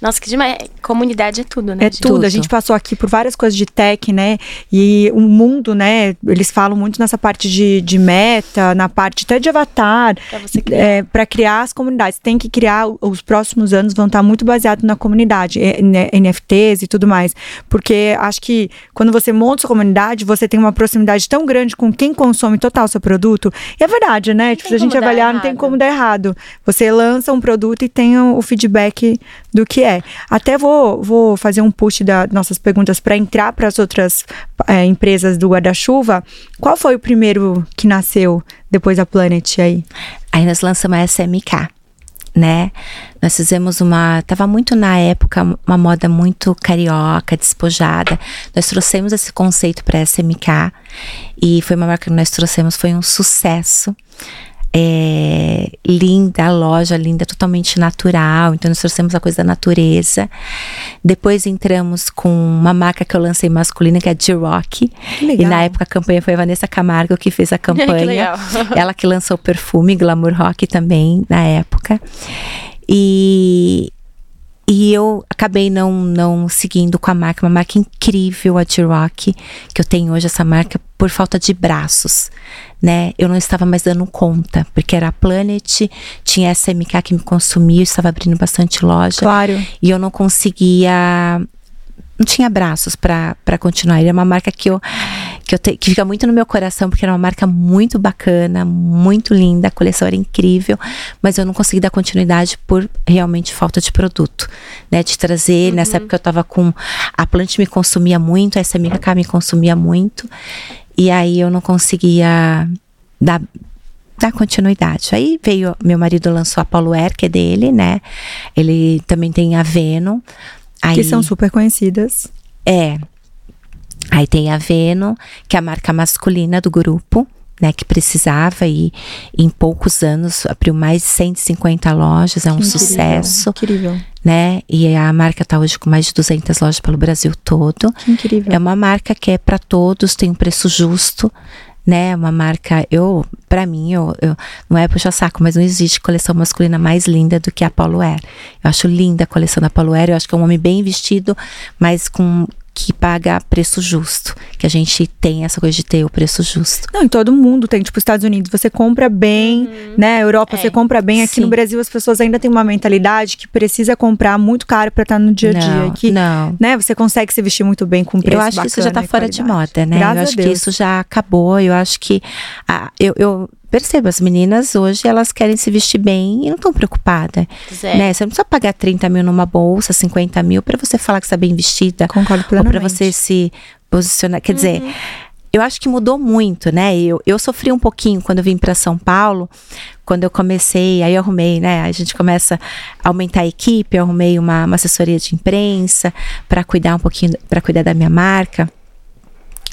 Nossa, que demais. Comunidade é tudo, né? É gente? tudo. A gente passou aqui por várias coisas de tech, né? E o mundo, né? Eles falam muito nessa parte de, de meta, na parte até de avatar. Pra você criar. É, para criar as comunidades. Tem que criar, os próximos anos vão estar muito baseados na comunidade, é, né, NFTs e tudo mais. Porque acho que quando você monta sua comunidade, você tem uma proximidade tão grande com quem consome total o seu produto. E é verdade, né? Tipo, se a gente avaliar, não tem errado. como dar errado. Você lança um produto e tem o, o feedback do que é. Até vou, vou fazer um push das nossas perguntas para entrar para as outras é, empresas do guarda-chuva. Qual foi o primeiro que nasceu depois da Planet aí? Aí nós lançamos a SMK, né? Nós fizemos uma. Tava muito na época uma moda muito carioca, despojada. Nós trouxemos esse conceito para SMK e foi uma marca que nós trouxemos, foi um sucesso. É, linda, a loja linda, totalmente natural. Então, nós trouxemos a coisa da natureza. Depois entramos com uma marca que eu lancei masculina, que é a G-Rock. Que E na época a campanha foi a Vanessa Camargo que fez a campanha. legal. Ela que lançou o perfume Glamour Rock também na época. E, e eu acabei não, não seguindo com a marca, uma marca incrível, a T-Rock, que eu tenho hoje essa marca por falta de braços, né? Eu não estava mais dando conta, porque era a Planet, tinha essa MK que me consumia, eu estava abrindo bastante loja Claro. e eu não conseguia não tinha braços para continuar. Ele é uma marca que eu que eu te, que fica muito no meu coração porque era uma marca muito bacana, muito linda, a coleção era incrível, mas eu não consegui dar continuidade por realmente falta de produto, né, de trazer. Nessa época eu tava com a Plant me consumia muito, essa amiga cá me consumia muito. E aí eu não conseguia dar dar continuidade. Aí veio, meu marido lançou a Paulo Air, que é dele, né? Ele também tem a Venom. Aí, Que são super conhecidas. é. Aí tem a Venom, que é a marca masculina do grupo, né? Que precisava e em poucos anos abriu mais de 150 lojas, é um Incrível, sucesso, Incrível. né? E a marca tá hoje com mais de 200 lojas pelo Brasil todo. Que incrível. É uma marca que é para todos, tem um preço justo, né? Uma marca, eu, para mim, eu, eu- não é puxa saco, mas não existe coleção masculina mais linda do que a Paulo Air. Eu acho linda a coleção da Paulo Air, eu acho que é um homem bem vestido, mas com que paga preço justo, que a gente tem essa coisa de ter o preço justo. Não, em todo mundo tem, tipo, Estados Unidos, você compra bem, né? Europa, É. você compra bem. Aqui Sim. no Brasil, as pessoas ainda têm uma mentalidade que precisa comprar muito caro pra estar no dia a dia. Não, Que, não. né? Você consegue se vestir muito bem com preço Eu acho que isso já tá bacana fora de moda, né? Graças eu acho que isso já acabou. Eu acho que ah, eu, eu percebo, as meninas hoje elas querem se vestir bem e não estão preocupadas. Né? Você não precisa pagar 30 mil numa bolsa, 50 mil pra você falar que está bem vestida. Concordo Ou plenamente. pra você se posicionar. Quer dizer, eu acho que mudou muito, né? Eu, eu sofri um pouquinho quando eu vim para São Paulo, quando eu comecei, aí eu arrumei, né? A gente começa a aumentar a equipe, eu arrumei uma, uma assessoria de imprensa para cuidar um pouquinho, para cuidar da minha marca.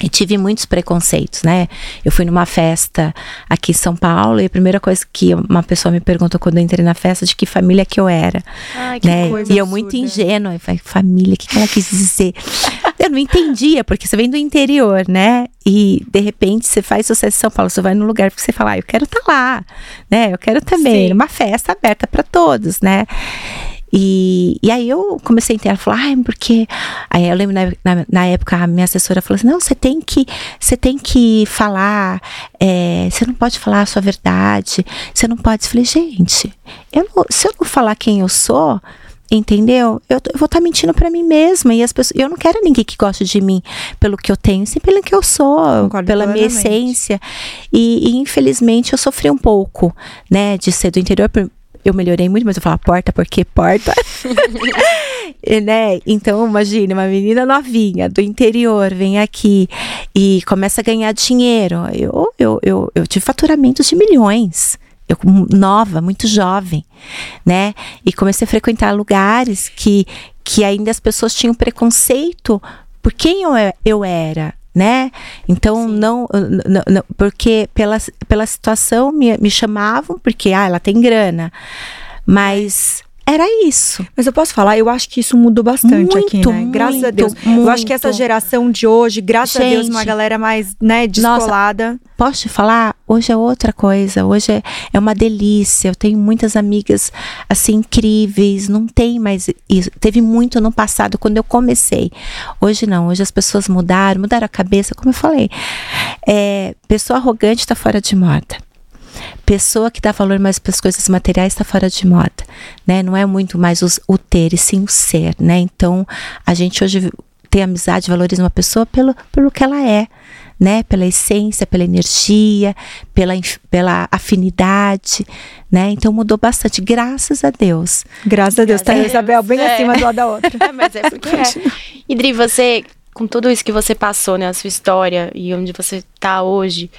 E tive muitos preconceitos, né? Eu fui numa festa aqui em São Paulo e a primeira coisa que uma pessoa me perguntou quando eu entrei na festa de que família que eu era Ai, que né? coisa E eu absurda. muito ingênua, eu falei, família, o que, que ela quis dizer? eu não entendia, porque você vem do interior, né? E de repente você faz sucesso em São Paulo, você vai num lugar porque você fala, ah, eu quero estar lá, né? Eu quero também, Sim. uma festa aberta para todos, né? E, e aí eu comecei a entender, falar, ai, porque. Aí eu lembro na, na, na época a minha assessora falou assim: não, você tem que, você tem que falar, é, você não pode falar a sua verdade, você não pode. Eu falei, gente, eu não- se eu não falar quem eu sou, entendeu? Eu, eu vou estar mentindo pra mim mesma. E as pessoas, eu não quero ninguém que goste de mim pelo que eu tenho, sim pelo que eu sou, Concordo pela minha essência. E, e, infelizmente eu sofri um pouco, né, de ser do interior. por- Eu melhorei muito, mas eu falo porta porque porta. E, né? Então, imagine, uma menina novinha do interior vem aqui e começa a ganhar dinheiro. Eu, eu, eu, eu tive faturamentos de milhões. Eu, nova, muito jovem, né? E comecei a frequentar lugares que, que ainda as pessoas tinham preconceito por quem eu, e- eu era, né? Então, não, não, não- porque pela, pela situação me, me chamavam, porque, ah, ela tem grana. Mas era isso. Mas eu posso falar, eu acho que isso mudou bastante Muito, aqui, né? Graças a muito, Deus. Eu acho que essa muito. geração de hoje, graças a Deus, Gente. uma galera mais, né, descolada. Posso te falar? Hoje é outra coisa. Hoje é, é uma delícia. Eu tenho muitas amigas assim incríveis. Não tem mais isso. Teve muito no passado quando eu comecei. Hoje não. Hoje as pessoas mudaram, mudaram a cabeça, como eu falei. É, pessoa arrogante está fora de moda. Pessoa que dá valor mais para as coisas materiais está fora de moda, né? Não é muito mais os- o ter e sim o ser, né? Então a gente hoje tem amizade, valoriza uma pessoa pelo, pelo que ela é, né? Pela essência, pela energia, pela, pela afinidade, né? Então mudou bastante, graças a Deus. Graças a Deus. Tá, Graças a Isabel, bem Deus. É. acima do lado da outra. É, mas é porque é. E Dri, você, com tudo isso que você passou, né, a sua história e onde você tá hoje,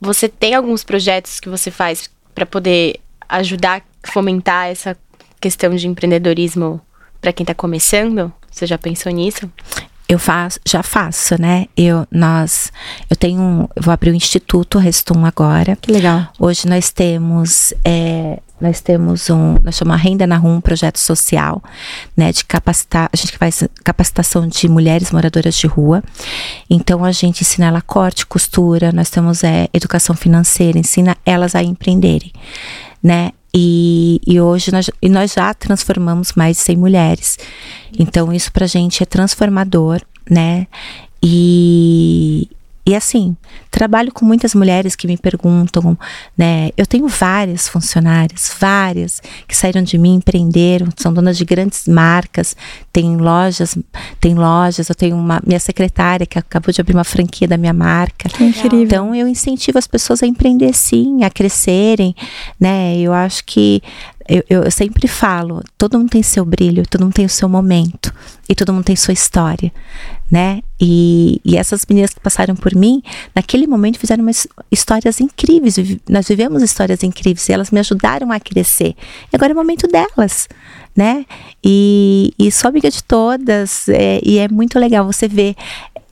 você tem alguns projetos que você faz para poder ajudar fomentar essa questão de empreendedorismo para quem tá começando? Você já pensou nisso? Eu faço, já faço, né? Eu, nós, eu tenho, um- eu vou abrir o Instituto Restum agora. Que legal. Hoje nós temos, é, nós temos um, nós chamamos Renda na Rua, um projeto social, né, de capacitar, a gente faz capacitação de mulheres moradoras de rua. Então a gente ensina ela corte, costura, nós temos é, educação financeira, ensina elas a empreenderem, né? E, e hoje nós, e nós já transformamos mais de 100 mulheres. Então isso pra gente é transformador, né? E, e assim, trabalho com muitas mulheres que me perguntam, né? Eu tenho várias funcionárias, várias que saíram de mim, empreenderam, são donas de grandes marcas, tem lojas, tem lojas, eu tenho uma minha secretária que acabou de abrir uma franquia da minha marca. Que incrível. Então eu incentivo as pessoas a empreender sim, a crescerem, né? Eu acho que eu, eu- eu sempre falo, todo mundo tem seu brilho, todo mundo tem o seu momento e todo mundo tem sua história, né? E, e essas meninas que passaram por mim, naquele momento fizeram umas histórias incríveis, nós vivemos histórias incríveis e elas me ajudaram a crescer. E agora é o momento delas, né? E, e sou amiga de todas é, e é muito legal você ver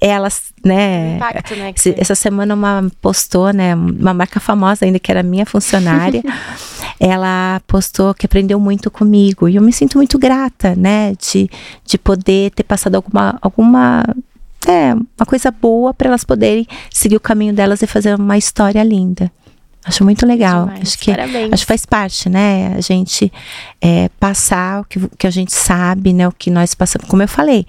elas, né? Impacto, né? Essa semana uma postou, né? Uma marca famosa ainda, que era minha funcionária. ela postou que aprendeu muito comigo. E eu me sinto muito grata, né? De, de poder ter passado alguma, alguma é, uma coisa boa para elas poderem seguir o caminho delas e fazer uma história linda. Acho muito legal. Demais. Acho que Parabéns. acho que faz parte, né? A gente é, passar o que, que a gente sabe, né? O que nós passamos. Como eu falei,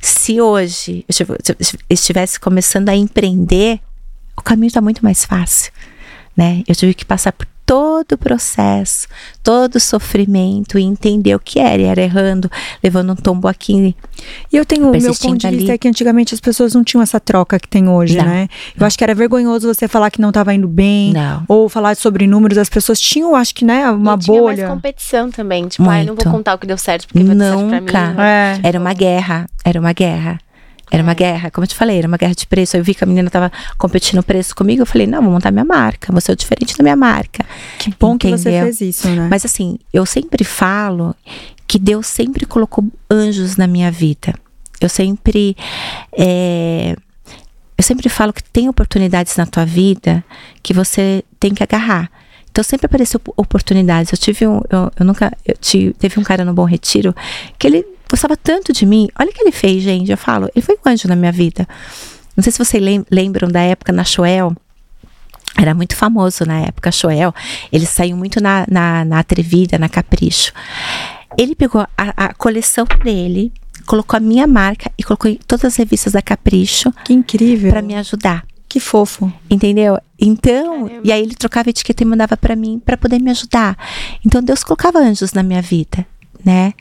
se hoje eu estivesse começando a empreender, o caminho está muito mais fácil, né? Eu tive que passar por todo o processo, todo o sofrimento e entender o que era, e era errando, levando um tombo aqui. E eu tenho o meu ponto de vista ali. é que antigamente as pessoas não tinham essa troca que tem hoje, Não, né? Eu acho que era vergonhoso você falar que não estava indo bem. Não. Ou falar sobre números. As pessoas tinham, acho que, né, uma e tinha bolha. mais competição também. Tipo, ah, eu não vou contar o que deu certo porque vai dar certo pra mim. É. Era uma guerra, era uma guerra. Era uma guerra, como eu te falei, era uma guerra de preço. Eu vi que a menina tava competindo preço comigo, eu falei, não, vou montar minha marca, vou ser o diferente da minha marca. Que bom que você Entendeu? fez isso, né? Mas assim, eu sempre falo que Deus sempre colocou anjos na minha vida. Eu sempre. é, eu sempre falo que tem oportunidades na tua vida que você tem que agarrar. Então sempre apareceu oportunidades. Eu tive um. Eu, eu nunca. Eu tive, teve um cara no Bom Retiro que ele gostava tanto de mim. Olha o que ele fez, gente. Eu falo, ele foi um anjo na minha vida. Não sei se vocês lem- lembram da época na Shoel. Era muito famoso na época, Shoel. Ele saiu muito na, na, na Atrevida, na Capricho. Ele pegou a, a coleção dele, colocou a minha marca e colocou em todas as revistas da Capricho Que incrível. para me ajudar. Que fofo. Entendeu? Então, Caramba. e aí ele trocava etiqueta e mandava para mim para poder me ajudar. Então Deus colocava anjos na minha vida, né?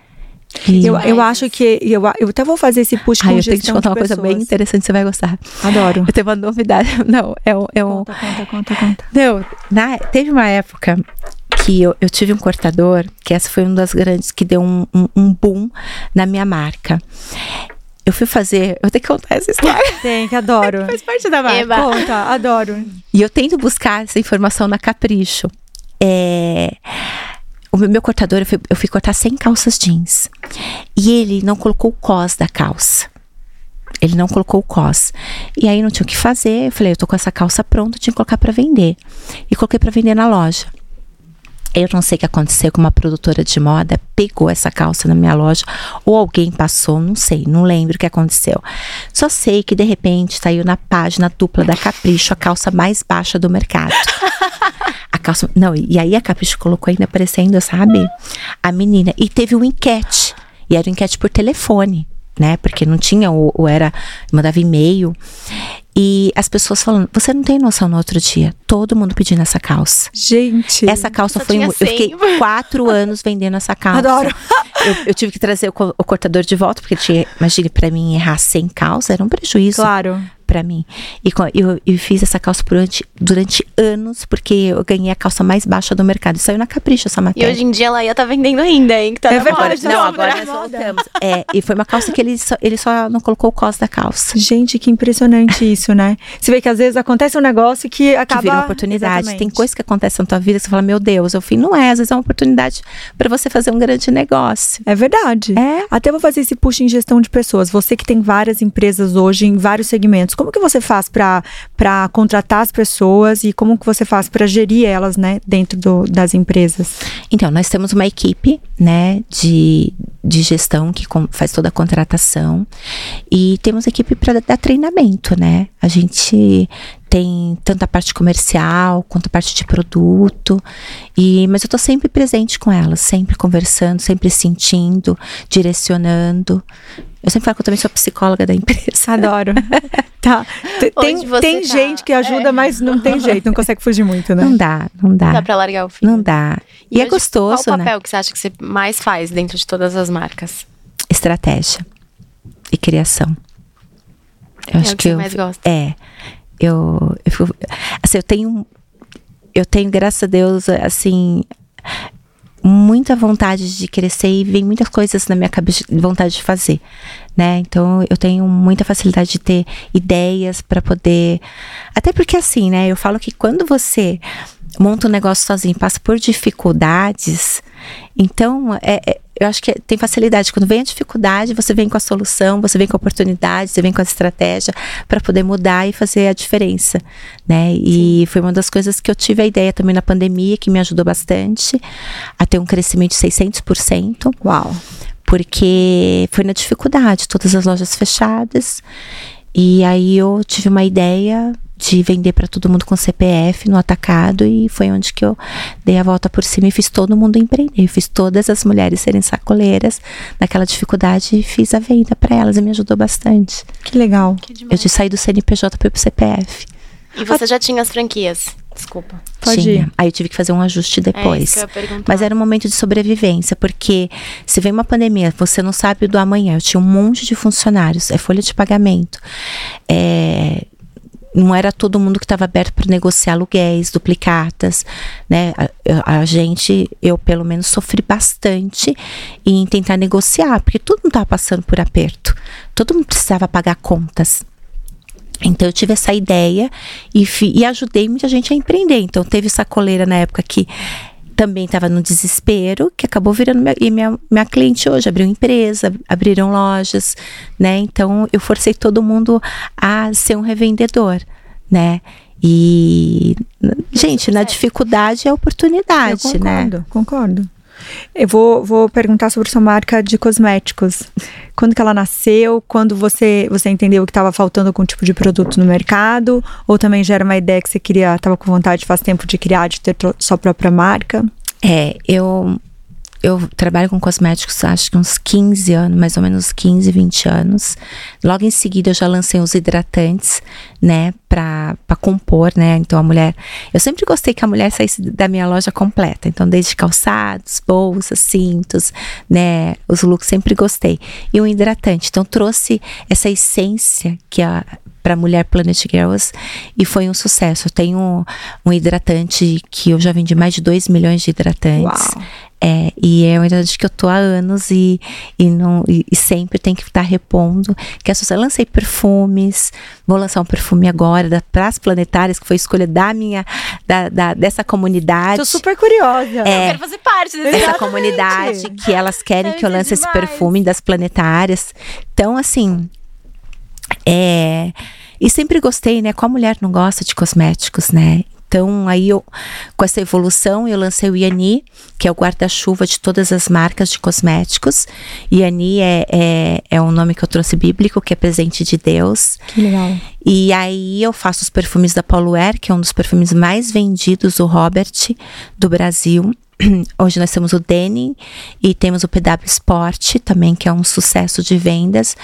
E- Eu, eu acho que. Eu, eu até vou fazer esse push com Ai, eu tenho que te contar uma coisa bem interessante, você vai gostar. Adoro. Eu tenho uma novidade. Não, é um. É um Conta, conta, conta, conta. Não, na- teve uma época que eu, eu tive um cortador, que essa foi uma das grandes, que deu um, um, um boom na minha marca. Eu fui fazer, eu tenho que contar essa história. Tem, que adoro. Faz parte da marca. Conta, adoro. E eu tento buscar essa informação na Capricho. É, o meu, cortador, eu fui, eu fui cortar 100 calças jeans. E ele não colocou o cos da calça. Ele não colocou o cos. E aí não tinha o que fazer. Eu falei, eu tô com essa calça pronta, tinha que colocar pra vender. E coloquei pra vender na loja. Eu não sei o que aconteceu com uma produtora de moda pegou essa calça na minha loja ou alguém passou, não sei, não lembro o que aconteceu. Só sei que de repente saiu na página dupla da Capricho a calça mais baixa do mercado. A calça, não, e aí a Capricho colocou ainda aparecendo, sabe? A menina e teve um enquete. E era um enquete por telefone, né? Porque não tinha ou, ou era mandava e-mail. E as pessoas falando, você não tem noção no outro dia. Todo mundo pedindo essa calça. Gente. Essa calça foi. Eu fiquei quatro anos vendendo essa calça. Adoro. Eu, eu tive que trazer o, o cortador de volta, porque tinha, imagine, pra mim errar sem calça era um prejuízo Claro. Pra mim. E eu, eu fiz essa calça durante, durante anos, porque eu ganhei a calça mais baixa do mercado. E saiu na Capricho essa E matéria. hoje em dia ela ia estar vendendo ainda, hein? Que tá É verdade, moda não, agora nós voltamos. É, e foi uma calça que ele só, ele só não colocou o cos da calça. Gente, que impressionante isso, né? Você vê que às vezes acontece um negócio que Que acaba. vira uma oportunidade. Exatamente. Tem coisa que acontece na tua vida que você fala, meu Deus, eu fui, não é, às vezes é uma oportunidade pra você fazer um grande negócio. É verdade. É. Até vou fazer esse push em gestão de pessoas. Você que tem várias empresas hoje em vários segmentos, como que você faz para contratar as pessoas e como que você faz para gerir elas, né, dentro do- das empresas? Então, nós temos uma equipe, né, de, de gestão que faz toda a contratação e temos equipe para dar treinamento, né? A gente tem tanto a parte comercial quanto a parte de produto e mas eu tô sempre presente com elas, sempre conversando, sempre sentindo, direcionando. Eu sempre falo que eu também sou psicóloga da empresa. Adoro. tá. Tem, tem tá? gente que ajuda, É. mas não tem jeito, não consegue fugir muito, né? Não dá, não dá. Dá pra largar o fim. Não dá. E, é hoje, gostoso, Qual o né? papel que você acha que você mais faz dentro de todas as marcas? Estratégia e criação. Eu É acho o que que você eu, mais gosta. É. Eu, eu, fico- assim, eu tenho. Eu tenho, graças a Deus, assim. Muita vontade de crescer e vem muitas coisas na minha cabeça, vontade de fazer, né? Então eu tenho muita facilidade de ter ideias para poder. Até porque, assim, né? Eu falo que quando você monta um negócio sozinho, passa por dificuldades, então é, é- eu acho que tem facilidade. Quando vem a dificuldade, você vem com a solução, você vem com a oportunidade, você vem com a estratégia para poder mudar e fazer a diferença, né? E foi uma das coisas que eu tive a ideia também na pandemia, que me ajudou bastante a ter um crescimento de 600% Uau. porque foi na dificuldade, todas as lojas fechadas. E aí eu tive uma ideia de vender para todo mundo com CPF no atacado e foi onde que eu dei a volta por cima e fiz todo mundo empreender, fiz todas as mulheres serem sacoleiras naquela dificuldade e fiz a venda para elas e me ajudou bastante. Que legal. Que Eu de sair do CNPJ para o CPF. E você já tinha as franquias? Desculpa. Pode Tinha. ir. Aí eu tive que fazer um ajuste É isso depois. que eu ia perguntar. Mas era um momento de sobrevivência, porque se vem uma pandemia, você não sabe do amanhã. Eu tinha um monte de funcionários, é folha de pagamento. É, não era todo mundo que estava aberto para negociar aluguéis, duplicatas, né? A, a gente, eu pelo menos sofri bastante em tentar negociar, porque todo mundo estava passando por aperto. Todo mundo precisava pagar contas. Então eu tive essa ideia e, fi- e ajudei muita gente a empreender. Então teve sacoleira na época que também estava no desespero, que acabou virando minha, e minha, minha cliente hoje. Abriu empresa, abriram lojas, né? Então eu forcei todo mundo a ser um revendedor, né? E, gente, na dificuldade é Eu oportunidade, né? concordo, concordo. Eu vou, vou perguntar sobre sua marca de cosméticos. Quando que ela nasceu? Quando você, você entendeu que estava faltando algum tipo de produto no mercado? Ou também já era uma ideia que você queria, estava com vontade faz tempo de criar, de ter sua própria marca? É, eu eu trabalho com cosméticos acho que uns 15 anos, mais ou menos 15, 20 anos. Logo em seguida eu já lancei os hidratantes, né, pra, compor, né? Então a mulher. Eu sempre gostei que a mulher saísse da minha loja completa. Então, desde calçados, bolsas, cintos, né? Os looks sempre gostei. E um hidratante. Então, trouxe essa essência que a para mulher Planet Girls e foi um sucesso. Eu tenho um hidratante que eu já vendi mais de 2 milhões de hidratantes. Uau. É, e é um hidratante que eu tô há anos e, e, não, e, e sempre tem que estar repondo. Que é eu lancei perfumes, vou lançar um perfume agora da Pras Planetárias, que foi escolha da minha, da, da- dessa comunidade. Tô super curiosa. É. Eu quero fazer parte desse Essa Exatamente. comunidade que elas querem Deve que eu lance esse perfume das planetárias. Então, assim, é. E sempre gostei, né? Qual mulher não gosta de cosméticos, né? Então, aí eu, com essa evolução, eu lancei o Iani, que é o guarda-chuva de todas as marcas de cosméticos. Iani é, é, é um nome que eu trouxe bíblico, que é presente de Deus. Que legal. E aí eu faço os perfumes da Paulo Air, que é um dos perfumes mais vendidos, o Robert, do Brasil. Hoje nós temos o Denim e temos o PW Sport também, que é um sucesso de vendas.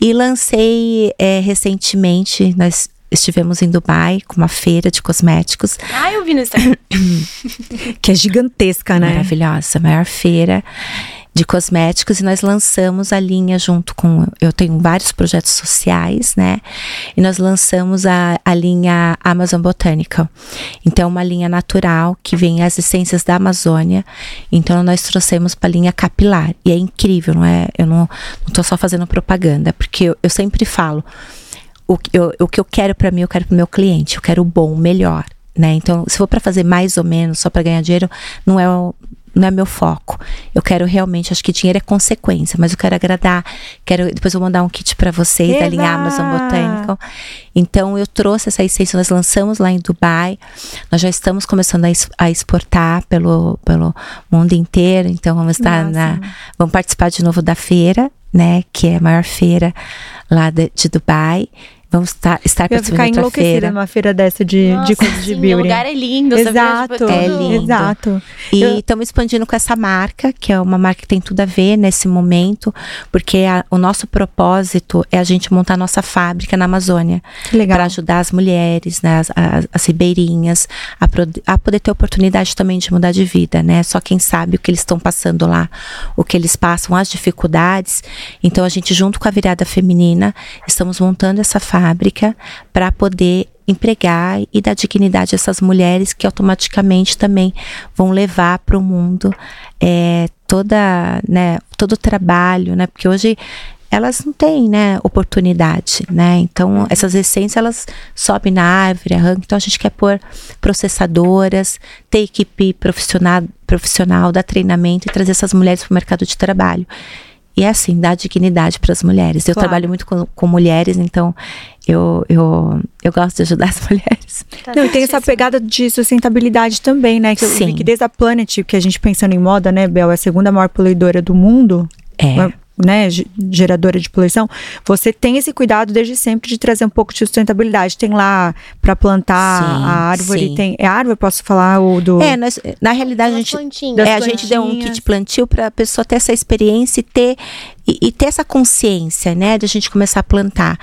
E lancei é, recentemente, nós estivemos em Dubai com uma feira de cosméticos. Ah, eu vi no Instagram. que é gigantesca, né? Maravilhosa, a maior feira de cosméticos e nós lançamos a linha junto com eu tenho vários projetos sociais, né? E nós lançamos a, a linha Amazon Botanical. Então uma linha natural que vem as essências da Amazônia. Então nós trouxemos para a linha capilar e é incrível, não é? Eu não, não tô só fazendo propaganda, porque eu, eu sempre falo o, eu, o que eu quero para mim, eu quero para meu cliente, eu quero o bom, o melhor. Né? Então, se for para fazer mais ou menos só para ganhar dinheiro, não é o, não é meu foco. Eu quero realmente, acho que dinheiro é consequência, mas eu quero agradar. Quero, depois eu vou mandar um kit para vocês Eba! da linha Amazon Botanical. Então eu trouxe essa essência, nós lançamos lá em Dubai. Nós já estamos começando a, a exportar pelo, pelo mundo inteiro. Então vamos estar Nossa. na, vamos participar de novo da feira, né, que é a maior feira lá de, de Dubai. Vamos estar, estar Eu ficar enlouquecida feira. numa feira dessa de, Nossa, de coisas de sim, beauty. O lugar é lindo, Exato. É lindo. Exato. E estamos expandindo com essa marca, que é uma marca que tem tudo a ver nesse momento, porque a, o nosso propósito é a gente montar a nossa fábrica na Amazônia. Para ajudar as mulheres, né, as, as, as ribeirinhas, a, pro, a poder ter oportunidade também de mudar de vida, né? Só quem sabe o que eles estão passando lá, o que eles passam, as dificuldades. Então a gente, junto com a virada feminina, estamos montando essa fábrica fábrica para poder empregar e dar dignidade a essas mulheres que automaticamente também vão levar para o mundo é, toda, né, todo o trabalho, né? Porque hoje elas não têm, né, oportunidade, né? Então, uhum. essas essências, elas sobem na árvore, arrancam. Então, a gente quer pôr processadoras, ter equipe profissional, profissional, dar treinamento e trazer essas mulheres para o mercado de trabalho. E é assim, dar dignidade para as mulheres. Eu claro. trabalho muito com, com, mulheres, então eu, eu, eu gosto de ajudar as mulheres. Tá Não, e tem essa pegada de sustentabilidade também, né? Que Sim. eu vi que desde a Planet, que a gente pensando em moda, né, Bel, é a segunda maior poluidora do mundo. É né, geradora de poluição, você tem esse cuidado desde sempre de trazer um pouco de sustentabilidade. Tem lá para plantar sim, a árvore, sim. tem é árvore, posso falar o do É, nós, na realidade a gente é, a gente deu um kit plantio para a pessoa ter essa experiência e ter e, e, ter essa consciência, né, de a gente começar a plantar.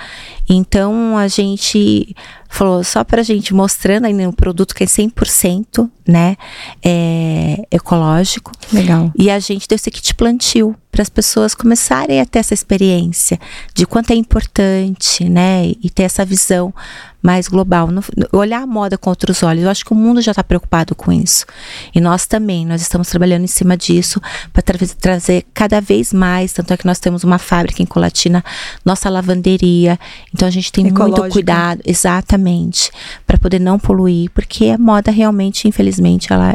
Então a gente falou só para a gente mostrando aí um produto que é 100%, né, é, ecológico. Legal. E a gente deu esse kit plantio para as pessoas começarem a ter essa experiência de quanto é importante, né, e ter essa visão mais global, no, olhar a moda com outros olhos. Eu acho que o mundo já está preocupado com isso. E nós também, nós estamos trabalhando em cima disso para tra trazer cada vez mais. Tanto é que nós temos uma fábrica em Colatina, nossa lavanderia. Então a gente tem Ecológica. muito cuidado, exatamente, para poder não poluir, porque a moda realmente, infelizmente, ela,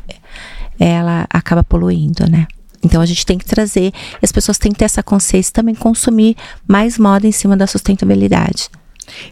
ela acaba poluindo, né? Então a gente tem que trazer, e as pessoas têm que ter essa consciência também consumir mais moda em cima da sustentabilidade.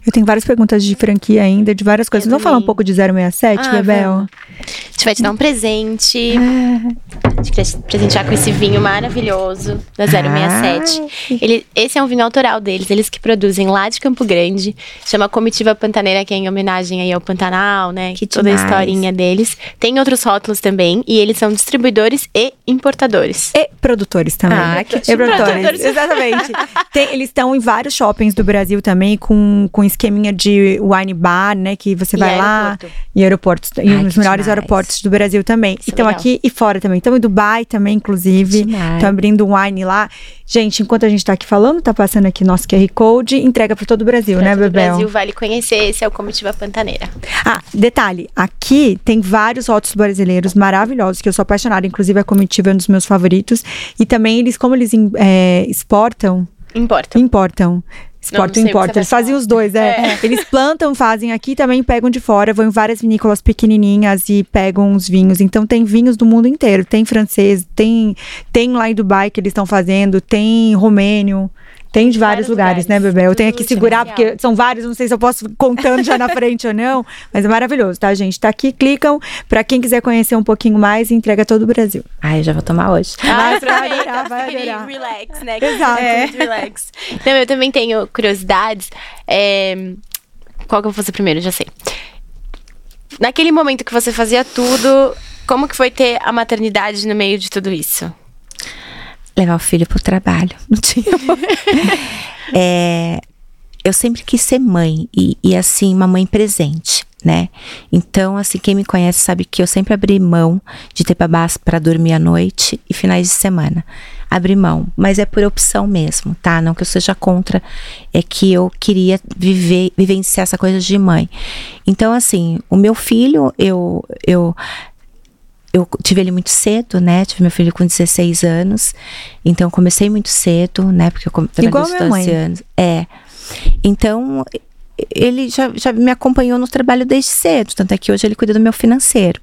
Eu tenho várias perguntas de franquia ainda, de várias coisas. Vamos falar um pouco de 067, ah, Bebel? Vamos. A gente vai te dar um presente. Ah. A gente queria te presentear com esse vinho maravilhoso da 067. Ah. Ele, esse é um vinho autoral deles, eles que produzem lá de Campo Grande. Chama Comitiva Pantaneira, que é em homenagem aí ao Pantanal, né? Que toda demais. a historinha deles. Tem outros rótulos também, e eles são distribuidores e importadores. E produtores também. Ah, que e produtores. Exatamente. Tem, eles estão em vários shoppings do Brasil também, com, com esqueminha de wine bar, né? Que você vai e lá. Aeroporto. E aeroportos. Ai, e os melhores demais. aeroportos do Brasil também. Isso então, é aqui e fora também. Então, Dubai também, inclusive. Estão abrindo um wine lá. Gente, enquanto a gente tá aqui falando, tá passando aqui nosso QR Code, entrega para todo o Brasil, pra né, Bebel? Brasil vale conhecer, esse é o Comitiva Pantaneira. Ah, detalhe, aqui tem vários rótulos brasileiros maravilhosos, que eu sou apaixonada, inclusive a Comitiva é um dos meus favoritos. E também eles, como eles é, exportam... Importam. Importam. Exportam e. Eles fazem os dois, é. é. Eles plantam, fazem aqui também pegam de fora, vão em várias vinícolas pequenininhas e pegam os vinhos. Então tem vinhos do mundo inteiro. Tem francês, tem, tem lá em Dubai que eles estão fazendo, tem romênio. Tem de vários, lugares, né, lugares. bebê? Eu tenho que segurar, porque são vários, não sei se eu posso contando já na frente ou não, mas é maravilhoso, tá, gente? Tá aqui, clicam. Pra quem quiser conhecer um pouquinho mais, entrega todo o Brasil. Ai, eu já vou tomar hoje. Vai, vai aproveita, adorar, vai adorar. Relax, né? Exato. É. Muito relax. Então, eu também tenho curiosidades. É, Qual que eu vou fazer primeiro? Já sei. Naquele momento que você fazia tudo, como que foi ter a maternidade no meio de tudo isso? Levar o filho pro trabalho. Não tinha. É, eu sempre quis ser mãe e, e, assim uma mãe presente, né? Então assim quem me conhece sabe que eu sempre abri mão de ter babás para dormir à noite e finais de semana. Abri mão, mas é por opção mesmo, tá? Não que eu seja contra, é que eu queria viver, vivenciar essa coisa de mãe. Então assim, o meu filho eu eu eu tive ele muito cedo, né? Tive meu filho com 16 anos. Então comecei muito cedo, né? Porque eu come- trabalhei Igual minha mãe. anos. É. Então ele já, já me acompanhou no trabalho desde cedo, tanto é que hoje ele cuida do meu financeiro.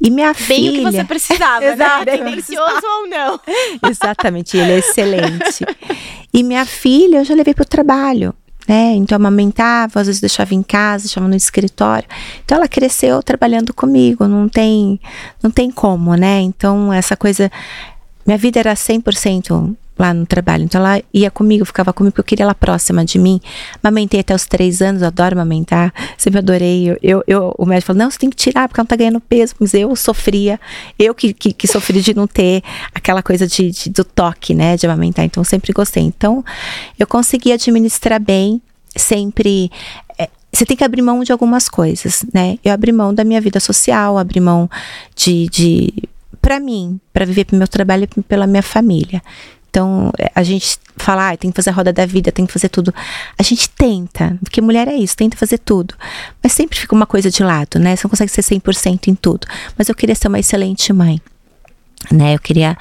E minha Bem filha, o que você precisava, Exato. né? Tendencioso ou não. Exatamente, ele é excelente. E minha filha eu já levei para o trabalho. Né? Então amamentava, às vezes deixava em casa, deixava no escritório. Então ela cresceu trabalhando comigo, não tem, não tem como, né? Então essa coisa, minha vida era 100% lá no trabalho. Então ela ia comigo, ficava comigo, porque eu queria ela próxima de mim. Amamentei até os três anos, adoro amamentar, sempre adorei. Eu, eu, o médico falou, não, você tem que tirar, porque ela não tá ganhando peso. Mas eu sofria, eu que, que, que sofri de não ter aquela coisa de, de- do toque, né, de amamentar. Então eu sempre gostei. Então eu consegui administrar bem, sempre. é, você tem que abrir mão de algumas coisas, né? Eu abri mão da minha vida social, abri mão de, de para mim, para viver pro meu trabalho e pela minha família. Então, é, a gente fala, ah, tem que fazer a roda da vida, tem que fazer tudo. A gente tenta, porque mulher é isso, tenta fazer tudo. Mas sempre fica uma coisa de lado, né? Você não consegue ser 100% em tudo. Mas eu queria ser uma excelente mãe, né? Eu queria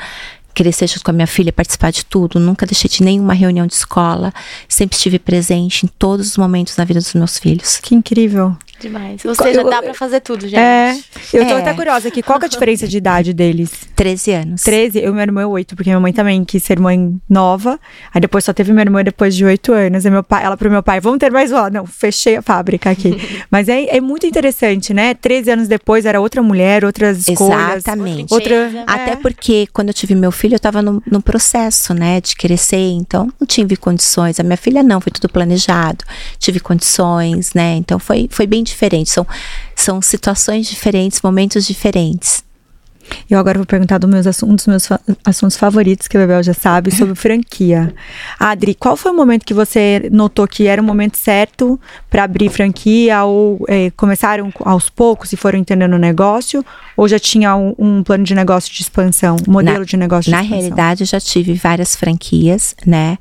crescer junto com a minha filha, participar de tudo. Nunca deixei de nenhuma reunião de escola. Sempre estive presente em todos os momentos na vida dos meus filhos. Que incrível. Demais. Ou seja, Eu- dá pra fazer tudo, gente. É. Eu tô É. até curiosa aqui. Qual que é a diferença de idade deles? 13 anos. 13, eu e minha irmã é 8, porque minha mãe também quis ser mãe nova. Aí depois só teve minha irmã depois de 8 anos. E meu pai, ela pro meu pai, vamos ter mais uma. Não, fechei a fábrica aqui. Mas é, é muito interessante, né? 13 anos depois era outra mulher, outras escolhas. Exatamente. Outra. Princesa. Até é. porque quando eu tive meu filho, eu tava no, no processo, né, de crescer, então não tive condições. A minha filha não, foi tudo planejado. Tive condições, né? Então foi, foi bem diferente. São, são situações diferentes, momentos diferentes. Eu agora vou perguntar do meus um dos meus assuntos favoritos, que a Bebel já sabe, sobre franquia. Adri, qual foi o momento que você notou que era o momento certo para abrir franquia? Ou eh, começaram aos poucos e foram entendendo o negócio? Ou já tinha um, um plano de negócio de expansão, um modelo Na- de negócio Na de expansão? realidade, eu já tive várias franquias, né?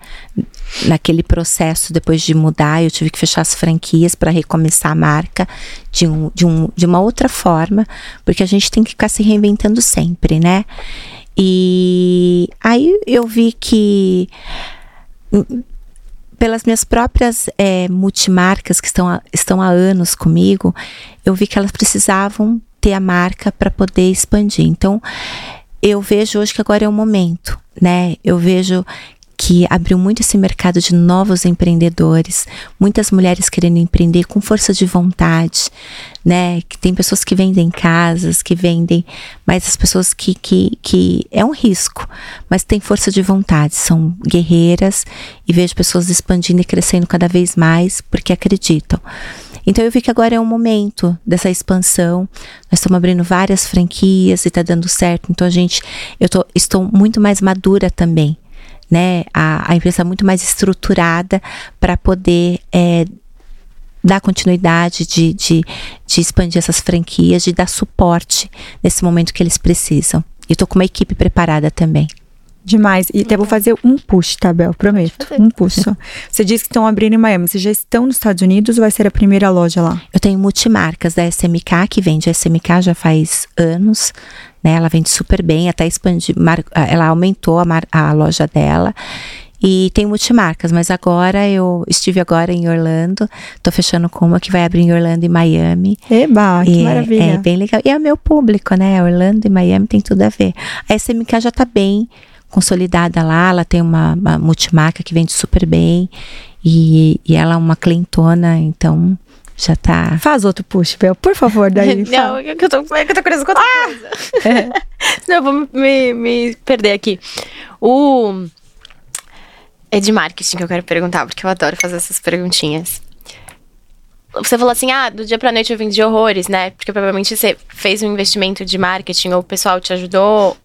Naquele processo, depois de mudar, eu tive que fechar as franquias para recomeçar a marca de, um, de, um, de uma outra forma, porque a gente tem que ficar se reinventando sempre, né? E aí eu vi que hum, pelas minhas próprias eh, multimarcas que estão estão há anos comigo, eu vi que elas precisavam ter a marca para poder expandir. Então, eu vejo hoje que agora é o momento, né? Eu vejo que abriu muito esse mercado de novos empreendedores, muitas mulheres querendo empreender com força de vontade, né? Que tem pessoas que vendem casas, que vendem, mas as pessoas que, que, que é um risco, mas tem força de vontade, são guerreiras e vejo pessoas expandindo e crescendo cada vez mais porque acreditam. Então eu vi que agora é o momento dessa expansão. Nós estamos abrindo várias franquias e está dando certo. Então a gente, eu tô, estou muito mais madura também, né? A, a empresa muito mais estruturada para poder é, dar continuidade, de, de, de expandir essas franquias, de dar suporte nesse momento que eles precisam. E tô com uma equipe preparada também. Demais. E até vou fazer um push, tá, Bel? Prometo. Um push só. Você disse que estão abrindo em Miami. Vocês já estão nos Estados Unidos ou vai ser a primeira loja lá? Eu tenho multimarcas da SMK, que vende a SMK já faz anos, né? Ela vende super bem, até expandiu, mar- ela aumentou a, a loja dela. E tem multimarcas, mas agora eu estive agora em Orlando, tô fechando com uma que vai abrir em Orlando e Miami. Eba, que E é- maravilha. É, bem legal. E é o meu público, né? Orlando e Miami tem tudo a ver. A SMK já tá bem consolidada lá, ela tem uma, uma multimarca que vende super bem e, e ela é uma clientona, então já tá. Faz outro push, Bel, por favor, daí. Não, é que eu tô, é que eu tô curiosa com outra ah! coisa. Não, eu vou me, me, me perder aqui. O. É de marketing que eu quero perguntar, porque eu adoro fazer essas perguntinhas. Você falou assim, ah, do dia pra noite eu vendi horrores, né? Porque provavelmente você fez um investimento de marketing ou o pessoal te ajudou.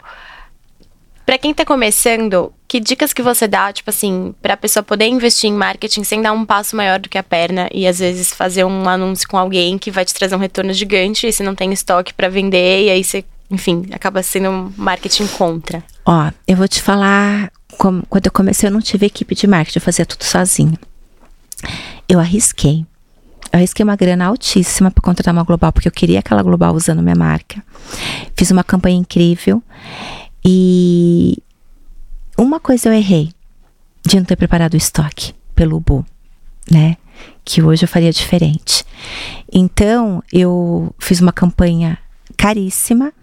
Pra quem tá começando, que dicas que você dá, tipo assim, pra pessoa poder investir em marketing sem dar um passo maior do que a perna e às vezes fazer um anúncio com alguém que vai te trazer um retorno gigante e você não tem estoque para vender e aí você, enfim, acaba sendo um marketing contra? Ó, eu vou te falar, como, quando eu comecei eu não tive equipe de marketing, eu fazia tudo sozinha. Eu arrisquei. Eu arrisquei uma grana altíssima para contratar uma global, porque eu queria aquela global usando minha marca. Fiz uma campanha incrível. E uma coisa eu errei de não ter preparado o estoque pelo Bu, né? Que hoje eu faria diferente. Então, eu fiz uma campanha caríssima.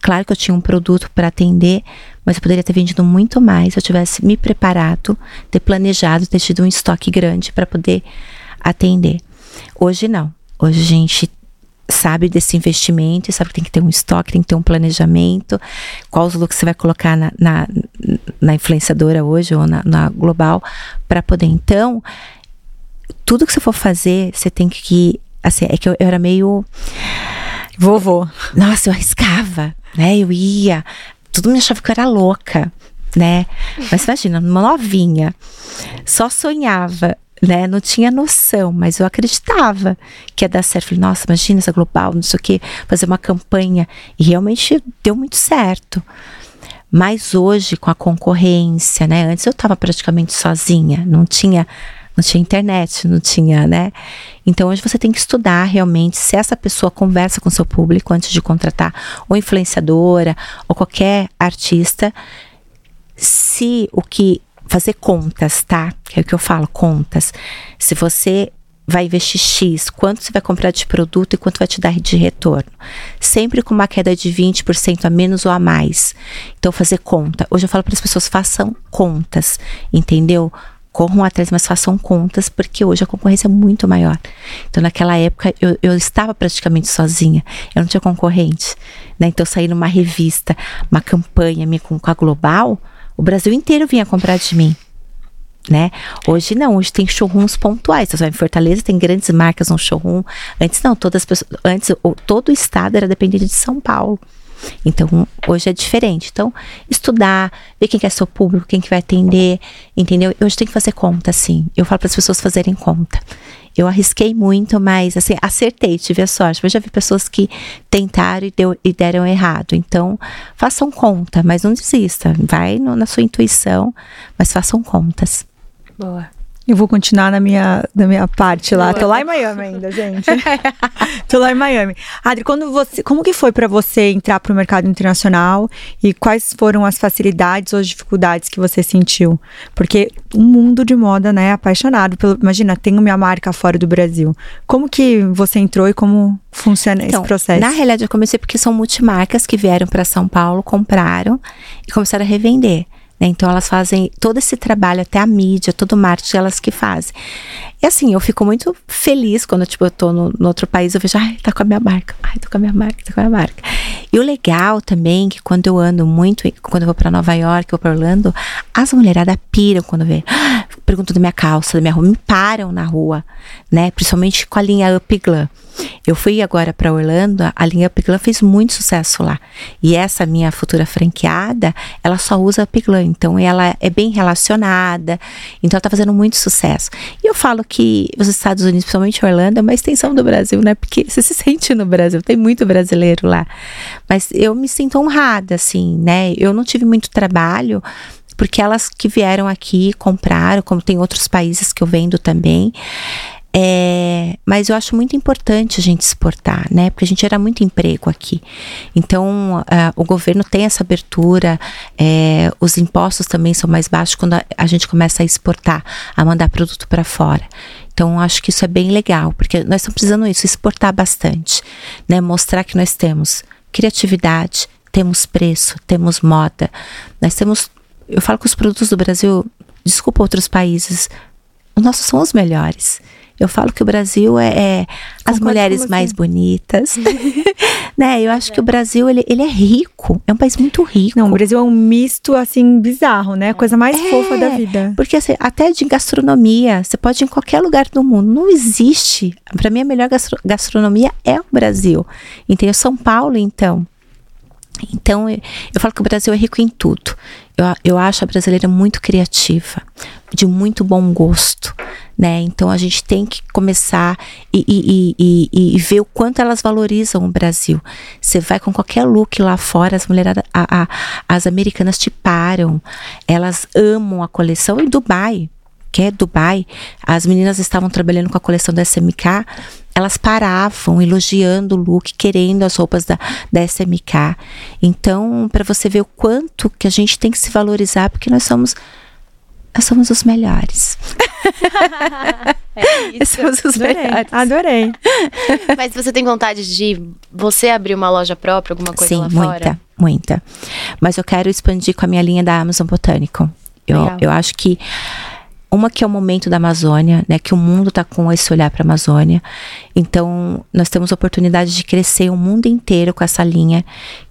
Claro que eu tinha um produto para atender, mas eu poderia ter vendido muito mais se eu tivesse me preparado, ter planejado, ter tido um estoque grande para poder atender. Hoje não. Hoje a gente sabe desse investimento, sabe que tem que ter um estoque, tem que ter um planejamento, qual os looks você vai colocar na, na, na influenciadora hoje ou na, na global para poder. Então, tudo que você for fazer, você tem que. Assim, é que eu, eu era meio. Vovô. Nossa, eu arriscava, né? Eu ia. Todo mundo achava que eu era louca, né? Mas imagina, uma novinha, só sonhava né? Não tinha noção, mas eu acreditava que ia dar certo. Falei, nossa, imagina essa global, não sei o quê, fazer uma campanha. E realmente deu muito certo. Mas hoje, com a concorrência, né? Antes eu estava praticamente sozinha, não tinha, não tinha internet, não tinha, né? Então hoje você tem que estudar realmente se essa pessoa conversa com seu público antes de contratar ou influenciadora ou qualquer artista, se o que fazer contas, tá? É o que eu falo, contas. Se você vai investir X, quanto você vai comprar de produto e quanto vai te dar de retorno. Sempre com uma queda de 20% a menos ou a mais. Então, fazer conta. Hoje eu falo para as pessoas, façam contas, entendeu? Corram atrás, mas façam contas, porque hoje a concorrência é muito maior. Então, naquela época, eu, eu estava praticamente sozinha, eu não tinha concorrente. Né? Então, sair numa revista, uma campanha minha com, com a Global, o Brasil inteiro vinha comprar de mim. Né? Hoje não, hoje tem showrooms pontuais. Você vai em Fortaleza, tem grandes marcas no showroom. Antes não, todas as pessoas, antes todo o estado era dependente de São Paulo. Então, hoje é diferente. Então, estudar, ver quem quer ser o público, quem que vai atender, entendeu? Hoje tem que fazer conta, sim. Eu falo para as pessoas fazerem conta. Eu arrisquei muito, mas assim, acertei, tive a sorte. Mas já vi pessoas que tentaram e, deu, e deram errado. Então, façam conta, mas não desista. Vai no, na sua intuição, mas façam contas. Boa. Eu vou continuar na minha, na minha parte lá. Boa. Tô lá em Miami ainda, gente. Tô lá em Miami. Adri, quando você, como que foi para você entrar para o mercado internacional e quais foram as facilidades ou as dificuldades que você sentiu? Porque o um mundo de moda, né, apaixonado pelo, imagina, tenho minha marca fora do Brasil. Como que você entrou e como funciona então, esse processo? Na realidade, eu comecei porque são multimarcas que vieram para São Paulo, compraram e começaram a revender. Né? Então elas fazem todo esse trabalho, até a mídia, todo o marketing, elas que fazem. E assim, eu fico muito feliz quando tipo, eu tô no, no outro país, eu vejo, ai, tá com a minha marca, ai, tô com a minha marca, tá com a minha marca. E o legal também, que quando eu ando muito, quando eu vou para Nova York, eu vou pra Orlando, as mulheradas piram quando vê. Perguntam da minha calça, da minha roupa, me param na rua, né? Principalmente com a linha Up Glam. Eu fui agora para Orlando, a linha Up Glam fez muito sucesso lá. E essa minha futura franqueada, ela só usa Up Glam, então ela é bem relacionada, então ela tá fazendo muito sucesso. E eu falo que os Estados Unidos, principalmente Orlando, é uma extensão do Brasil, né? Porque você se sente no Brasil, tem muito brasileiro lá. Mas eu me sinto honrada, assim, né? Eu não tive muito trabalho, porque elas que vieram aqui compraram, como tem outros países que eu vendo também. É, mas eu acho muito importante a gente exportar, né? Porque a gente gera muito emprego aqui. Então, o governo tem essa abertura, é, os impostos também são mais baixos quando a, a gente começa a exportar, a mandar produto para fora. Então, acho que isso é bem legal, porque nós estamos precisando isso, exportar bastante, né? Mostrar que nós temos criatividade, temos preço, temos moda, nós temos eu falo que os produtos do Brasil, desculpa outros países, os nossos são os melhores. Eu falo que o Brasil é, é as mulheres mais bonitas, né? Eu acho que o Brasil ele, ele é rico, é um país muito rico. Não, o Brasil é um misto assim bizarro, né? A coisa mais é, fofa da vida. Porque assim, até de gastronomia, você pode ir em qualquer lugar do mundo, não existe. Para mim a melhor gastro gastronomia é o Brasil. Entendeu? São Paulo, então. Então, eu, eu falo que o Brasil é rico em tudo. Eu, eu acho a brasileira muito criativa, de muito bom gosto, né? Então, a gente tem que começar e, e, e, e, ver o quanto elas valorizam o Brasil. Você vai com qualquer look lá fora, as mulheres, a, a, as americanas te param, elas amam a coleção. Em Dubai, que é Dubai, as meninas estavam trabalhando com a coleção da SMK, elas paravam elogiando o look, querendo as roupas da, da SMK. Então, para você ver o quanto que a gente tem que se valorizar, porque nós somos nós somos os melhores. é isso. Somos os Adorei. melhores. Adorei. Mas você tem vontade de você abrir uma loja própria, alguma coisa Sim, lá muita, fora? muita. Mas eu quero expandir com a minha linha da Amazon Botânico. Eu, eu acho que uma que é o momento da Amazônia, né, que o mundo está com esse olhar para a Amazônia. Então, nós temos a oportunidade de crescer o mundo inteiro com essa linha,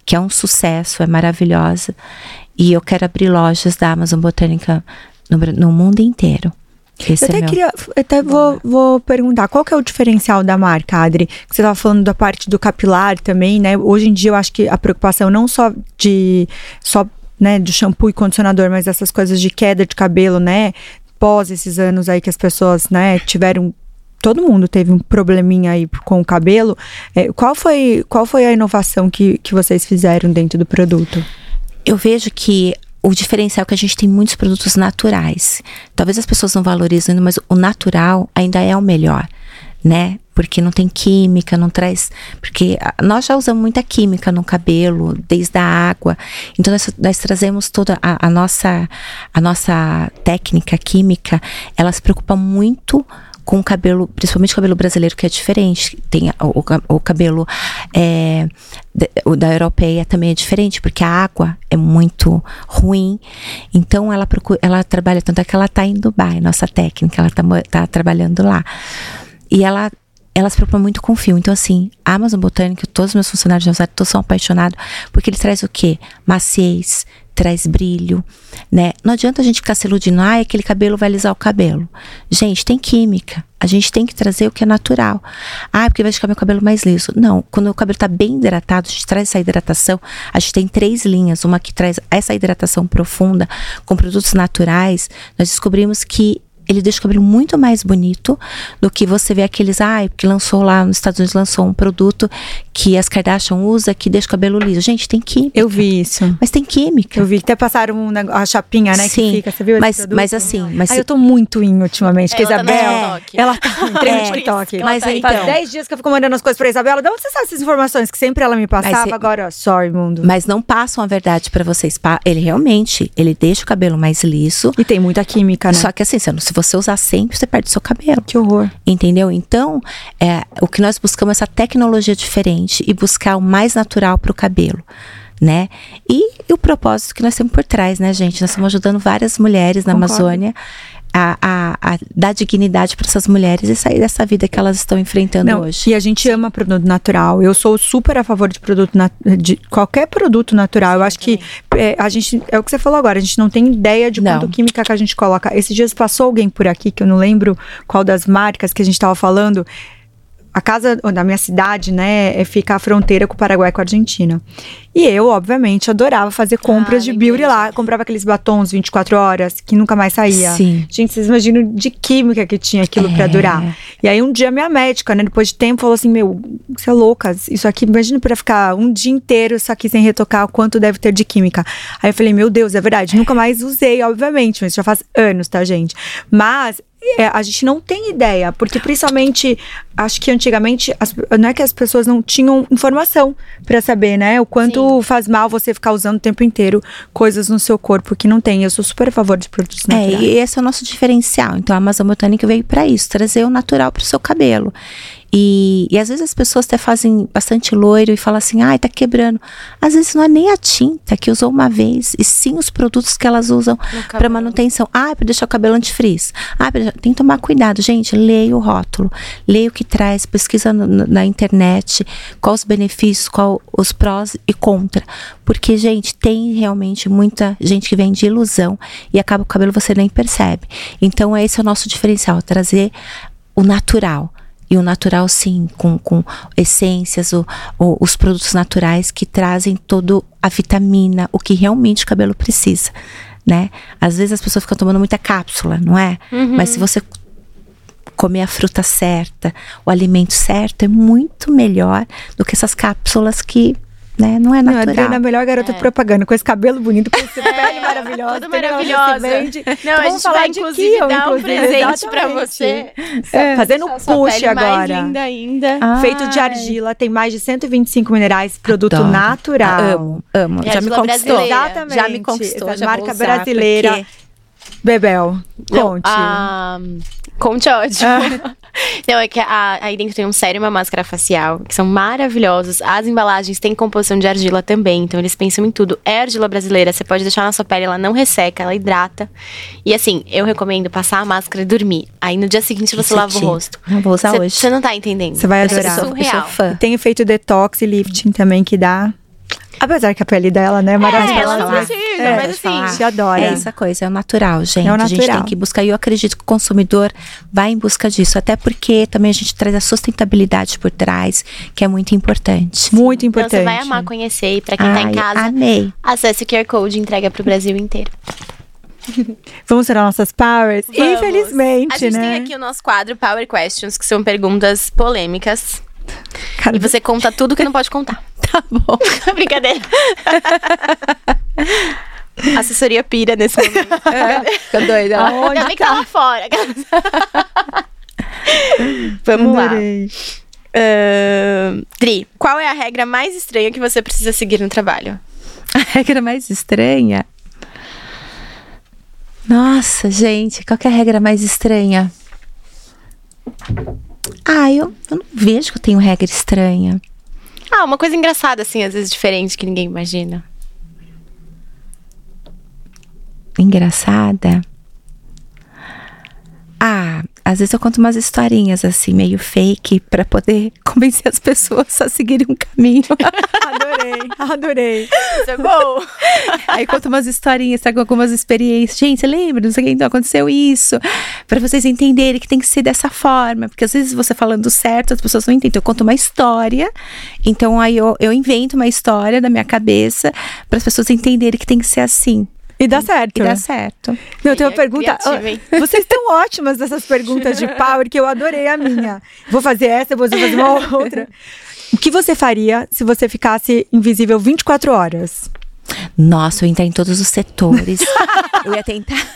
que é um sucesso, é maravilhosa. E eu quero abrir lojas da Amazon Botânica no, no mundo inteiro. Esse eu até, é queria, até vou, vou perguntar, qual que é o diferencial da marca, Adri? Você estava falando da parte do capilar também, né? Hoje em dia eu acho que a preocupação não só de só né, do shampoo e condicionador, mas essas coisas de queda de cabelo, né? Pós esses anos aí que as pessoas, né, tiveram todo mundo teve um probleminha aí com o cabelo. É, qual, foi, qual foi a inovação que, que vocês fizeram dentro do produto? Eu vejo que o diferencial é que a gente tem muitos produtos naturais. Talvez as pessoas não valorizem, mas o natural ainda é o melhor, né? Porque não tem química, não traz. Porque nós já usamos muita química no cabelo, desde a água. Então nós, nós trazemos toda a, a, nossa, a nossa técnica química, ela se preocupa muito com o cabelo, principalmente o cabelo brasileiro, que é diferente. Tem o, o, o cabelo é, o da europeia também é diferente, porque a água é muito ruim. Então ela procura, ela trabalha, tanto é que ela está em Dubai, nossa técnica, ela está tá trabalhando lá. E ela ela se preocupa muito com fio. Então, assim, a Amazon Botânica, todos os meus funcionários de Rosário, todos são apaixonados, porque ele traz o quê? Maciez, traz brilho, né? Não adianta a gente ficar se iludindo, ah, aquele cabelo vai alisar o cabelo. Gente, tem química. A gente tem que trazer o que é natural. Ah, porque vai ficar meu cabelo mais liso. Não, quando o cabelo está bem hidratado, a gente traz essa hidratação. A gente tem três linhas. Uma que traz essa hidratação profunda com produtos naturais. Nós descobrimos que ele deixa o cabelo muito mais bonito do que você vê aqueles, ai, ah, que lançou lá nos Estados Unidos, lançou um produto que as Kardashian usa que deixa o cabelo liso. Gente, tem química. Eu vi isso. Mas tem química. Eu vi, até passaram um a chapinha, né, Sim, que fica, você viu mas, mas assim, mas Ai, eu tô muito in ultimamente, que ela Isabel, tá ela tá no é, TikTok. Mas tá então, faz 10 dias que eu fico mandando as coisas pra Isabela, de onde você sabe essas informações que sempre ela me passava, mas, agora, sorry, mundo. Mas não passam a verdade para vocês, ele realmente, ele deixa o cabelo mais liso. E tem muita química, né? Só que assim, se você usar sempre, você perde seu cabelo. Que horror. Entendeu? Então, é, o que nós buscamos é essa tecnologia diferente e buscar o mais natural para o cabelo. Né? E, e, o propósito que nós temos por trás, né, gente? Nós estamos ajudando várias mulheres na Concordo. Amazônia a, a, a, dar dignidade para essas mulheres e sair dessa vida que elas estão enfrentando Não, hoje. E a gente ama produto natural. Eu sou super a favor de produto de qualquer produto natural. Eu acho que é, a gente é o que você falou agora. A gente não tem ideia de quanto química que a gente coloca. Esses dias passou alguém por aqui que eu não lembro qual das marcas que a gente estava falando a casa da minha cidade, né, é, fica a fronteira com o Paraguai e com a Argentina. E eu, obviamente, adorava fazer compras ah, de beauty lá. Comprava aqueles batons 24 horas que nunca mais saía. Sim. Gente, vocês imaginam de química que tinha aquilo é. pra durar. E aí um dia minha médica, né, depois de tempo, falou assim: Meu, você é louca, isso aqui, imagina pra ficar um dia inteiro isso aqui sem retocar, o quanto deve ter de química. Aí eu falei: Meu Deus, é verdade. Nunca mais usei, obviamente, mas já faz anos, tá, gente? Mas é, a gente não tem ideia, porque principalmente acho que antigamente as, não é que as pessoas não tinham informação para saber, né? O quanto Sim. faz mal você ficar usando o tempo inteiro coisas no seu corpo que não tem. Eu sou super a favor de produtos naturais. É, e esse é o nosso diferencial. Então a Amazon Botânica veio para isso, trazer o natural para o seu cabelo. E, e às vezes as pessoas até fazem bastante loiro e falam assim, ai, tá quebrando. Às vezes não é nem a tinta que usou uma vez, e sim os produtos que elas usam para manutenção. Ah, para deixar o cabelo antifrizz. Ah, pra... tem que tomar cuidado, gente. Leia o rótulo, leia o que traz, pesquisa no, na internet quais os benefícios, qual os prós e contra. Porque, gente, tem realmente muita gente que vem de ilusão e acaba o cabelo você nem percebe. Então, esse é o nosso diferencial, trazer o natural. E o natural, sim, com, com essências, o, o, os produtos naturais que trazem toda a vitamina, o que realmente o cabelo precisa, né? Às vezes as pessoas ficam tomando muita cápsula, não é? Uhum. Mas se você comer a fruta certa, o alimento certo, é muito melhor do que essas cápsulas que né? Não é natural. Não, a Adriana é a melhor garota é. propaganda, com esse cabelo bonito, com essa é, pele maravilhosa. Tudo maravilhosa. Não, então, a gente vai inclusive Kiel, dar um presente pra você. É. Fazendo push agora. Mais linda ainda. Ai. Feito de argila, tem mais de 125 minerais, produto Adoro. natural. Ah, amo, amo. já me conquistou. Exatamente. Já me conquistou. Já marca brasileira. Porque... Bebel, conte. Não, ah, conte é ótimo. Ah. Não, é que a, aí dentro tem um sério e uma máscara facial, que são maravilhosos. As embalagens têm composição de argila também, então eles pensam em tudo. É argila brasileira, você pode deixar na sua pele, ela não resseca, ela hidrata. E assim, eu recomendo passar a máscara e dormir. Aí no dia seguinte você lava o rosto. Eu vou usar cê, hoje. Você não tá entendendo. Você vai adorar. É surreal. Eu sou fã. Tem efeito detox e lifting também que dá Apesar que a pele dela, né, é maravilhosa. É, ela não é, mas assim, se adora. É essa coisa, é o natural, gente. É o natural. A gente tem que buscar, e eu acredito que o consumidor vai em busca disso, até porque também a gente traz a sustentabilidade por trás, que é muito importante. Muito importante. Então você vai amar conhecer, e pra quem Ai, tá em casa, amei. acesse o QR Code e entrega pro Brasil inteiro. Vamos tirar nossas powers? Vamos. Infelizmente, A gente né? tem aqui o nosso quadro Power Questions, que são perguntas polêmicas. Cara, e você conta tudo que não pode contar. Tá bom. Brincadeira. Assessoria pira nesse momento. É, fica doida. Aonde Ainda bem tá? que tava fora. Vamos Adorei. lá. Uh, Dri, qual é a regra mais estranha que você precisa seguir no trabalho? A regra mais estranha? Nossa, gente, qual é a regra mais estranha? Ah, eu, eu não vejo que eu tenho regra estranha. Ah, uma coisa engraçada, assim, às vezes diferente que ninguém imagina. Engraçada? Ah, às vezes eu conto umas historinhas assim, meio fake, para poder convencer as pessoas a seguirem um caminho. adorei, adorei. Isso é bom. Aí conto umas historinhas, trago algumas experiências. Gente, lembra? Não sei o que, então aconteceu isso. para vocês entenderem que tem que ser dessa forma. Porque às vezes você falando certo, as pessoas não entendem. Eu conto uma história, então aí eu, eu invento uma história da minha cabeça para as pessoas entenderem que tem que ser assim. E dá certo. E dá certo. Não, tem uma pergunta. vocês estão ótimas nessas perguntas de power, que eu adorei a minha. Vou fazer essa, vou fazer uma outra. O que você faria se você ficasse invisível 24 horas? Nossa, eu ia entrar em todos os setores. eu ia tentar.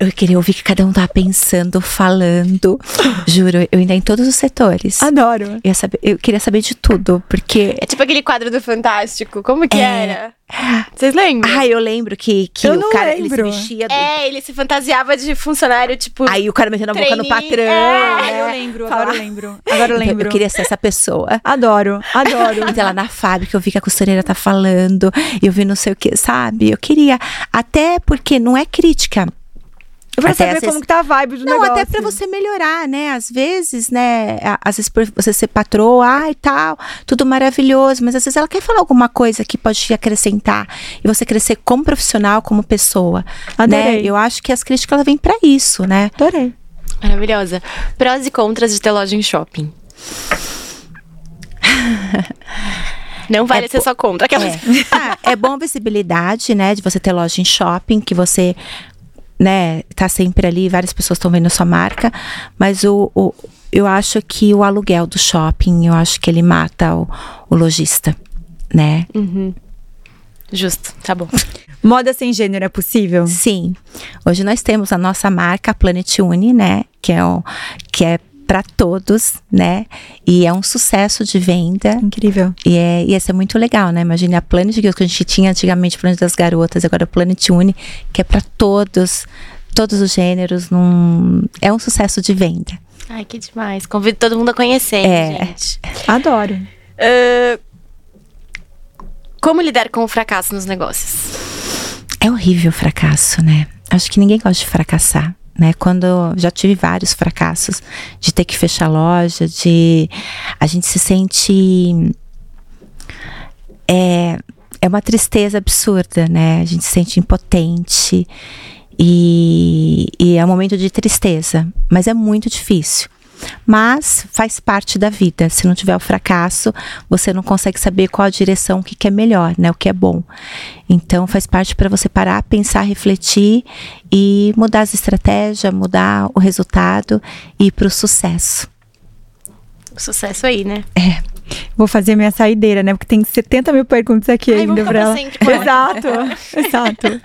Eu queria ouvir o que cada um tava pensando, falando. Juro, eu ia entrar em todos os setores. Adoro. Eu, ia saber, eu queria saber de tudo, porque. É tipo aquele quadro do Fantástico. Como que é... era? Vocês lembram? Ah, eu lembro que, que eu o cara lembro. ele se mexia. Do... É, ele se fantasiava de funcionário, tipo. Aí o cara metendo a boca no patrão. É, né? eu lembro, agora eu lembro. Agora eu lembro. Então, eu queria ser essa pessoa. Adoro, adoro. então lá na fábrica eu vi que a costureira tá falando, eu vi não sei o que, sabe? Eu queria. Até porque não é crítica. Pra até saber como que tá a vibe do não, negócio. Não, até pra você melhorar, né? Às vezes, né? Às vezes você ser patroa, ai, tal, tudo maravilhoso. Mas às vezes ela quer falar alguma coisa que pode te acrescentar. E você crescer como profissional, como pessoa. Adorei. Né? Eu acho que as críticas, ela vêm pra isso, né? Adorei. Maravilhosa. Prós e contras de ter loja em shopping. Não vale é ser só contra. Aquelas... É. ah, é bom a visibilidade, né? De você ter loja em shopping, que você né, tá sempre ali, várias pessoas estão vendo a sua marca, mas o, o, eu acho que o aluguel do shopping, eu acho que ele mata o, o lojista, né? Uhum. Justo, tá bom. Moda sem gênero é possível? Sim. Hoje nós temos a nossa marca Planet Uni, né? Que é, o, que é para todos, né? E é um sucesso de venda. Incrível. E, é, e essa é muito legal, né? Imagina a Planet que a gente tinha antigamente Planet das Garotas, agora a Planet Uni, que é para todos todos os gêneros. Num, é um sucesso de venda. Ai, que demais. Convido todo mundo a conhecer, É. gente. Adoro. Ah, como lidar com o fracasso nos negócios? É horrível o fracasso, né? Acho que ninguém gosta de fracassar, né? Quando já tive vários fracassos de ter que fechar loja, de a gente se sente é é uma tristeza absurda, né? A gente se sente impotente e, e é um momento de tristeza, mas é muito difícil. Mas faz parte da vida. Se não tiver o fracasso, você não consegue saber qual a direção, o que, que é melhor, né? O que é bom. Então faz parte para você parar, pensar, refletir e mudar as estratégias, mudar o resultado e ir para o sucesso. Sucesso aí, né? É. Vou fazer minha saideira, né? Porque tem 70 mil perguntas aqui Ai, ainda pra ela. sempre, pode. Exato, exato.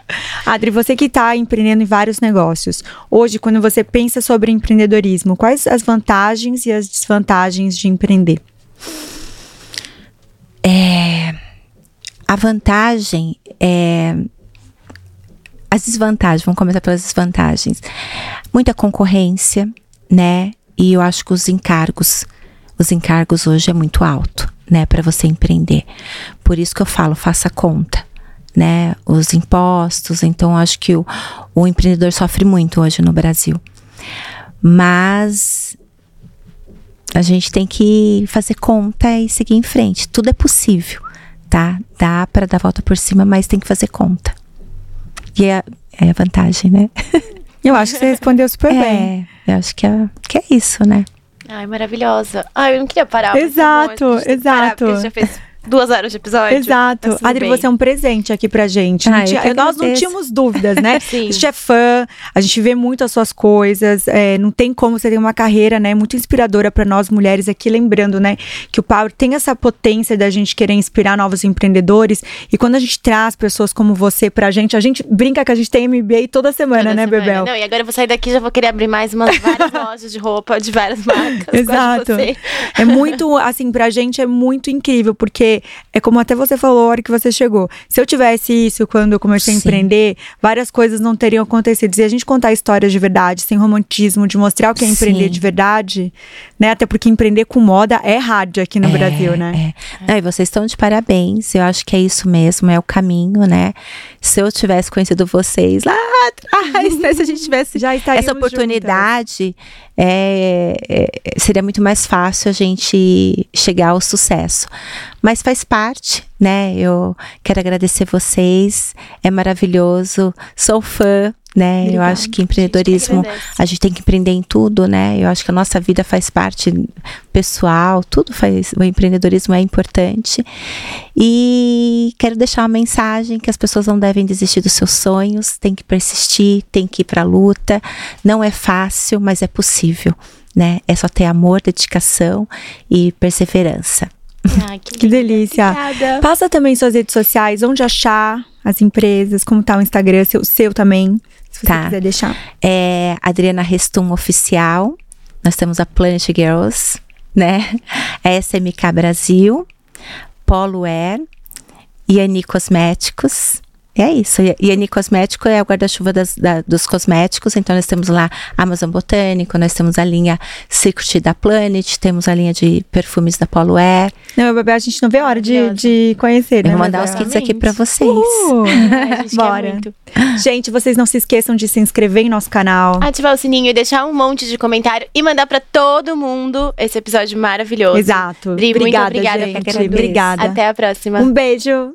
Adri, você que está empreendendo em vários negócios. Hoje, quando você pensa sobre empreendedorismo, quais as vantagens e as desvantagens de empreender? É, a vantagem é. As desvantagens, vamos começar pelas desvantagens. Muita concorrência, né? E eu acho que os encargos, os encargos hoje é muito alto, né, para você empreender. Por isso que eu falo, faça conta, né? Os impostos, então acho que o, o empreendedor sofre muito hoje no Brasil. Mas a gente tem que fazer conta e seguir em frente. Tudo é possível, tá? Dá para dar volta por cima, mas tem que fazer conta. E é, é a vantagem, né? Eu acho que você respondeu super bem. É, eu acho que é, que é isso, né? Ai, maravilhosa. Ai, eu não queria parar. Exato, parar, exato. gente já fez duas horas de episódio. Exato. Tudo Adri, bem. você é um presente aqui pra gente. Ah, tinha- que nós não tínhamos dúvidas, né? Sim. A gente é fã, a gente vê muito as suas coisas, é, não tem como você ter uma carreira, né, muito inspiradora pra nós mulheres aqui, lembrando, né, que o Power tem essa potência da gente querer inspirar novos empreendedores e quando a gente traz pessoas como você pra gente, a gente brinca que a gente tem MBA toda semana, Toda né, semana. Bebel? Não, e agora eu vou sair daqui e já vou querer abrir mais umas várias lojas de roupa de várias marcas. Exato. você. É muito, assim, pra gente é muito incrível, porque é como até você falou a hora que você chegou. Se eu tivesse isso quando eu comecei a Sim. empreender, várias coisas não teriam acontecido. E a gente contar histórias de verdade, sem romantismo, de mostrar o que é empreender Sim. de verdade, né? Até porque empreender com moda é rádio aqui no Brasil, né? É. Não, e vocês estão de parabéns. Eu acho que é isso mesmo, é o caminho, né? Se eu tivesse conhecido vocês lá atrás, né? Se a gente tivesse Já essa oportunidade, é, é, seria muito mais fácil a gente chegar ao sucesso. Mas faz parte, né? Eu quero agradecer vocês. É maravilhoso. Sou fã, né? Eu Obrigada. acho que empreendedorismo agradece. a gente tem que empreender em tudo, né? Eu acho que a nossa vida faz parte pessoal, tudo faz. O empreendedorismo é importante. E quero deixar uma mensagem que as pessoas não devem desistir dos seus sonhos, tem que persistir, tem que ir pra luta. Não é fácil, mas é possível, né? É só ter amor, dedicação e perseverança. Ai, que, Que delícia. Obrigada. Passa também suas redes sociais, onde achar as empresas, como tá o Instagram, seu, seu também, se você Tá. quiser deixar. É Adriana Restum Oficial. Nós temos a Planet Girls, né? A SMK Brasil, Polo Air, Iani Cosméticos. É isso. Iani Cosmético é o guarda-chuva da- dos cosméticos. Então, nós temos lá Amazon Botânico, nós temos a linha Secret da Planet, temos a linha de perfumes da Polo Air. Não, Bebel, a gente não vê a hora de, de conhecer, Eu né? vou mandar os kits aqui pra vocês. Uh! Gente Bora. Gente, vocês não se esqueçam de se inscrever em nosso canal. Ativar o sininho e deixar um monte de comentário e mandar pra todo mundo esse episódio maravilhoso. Exato. Dri, muito obrigada, obrigada, gente. Obrigada. Até a próxima. Um beijo.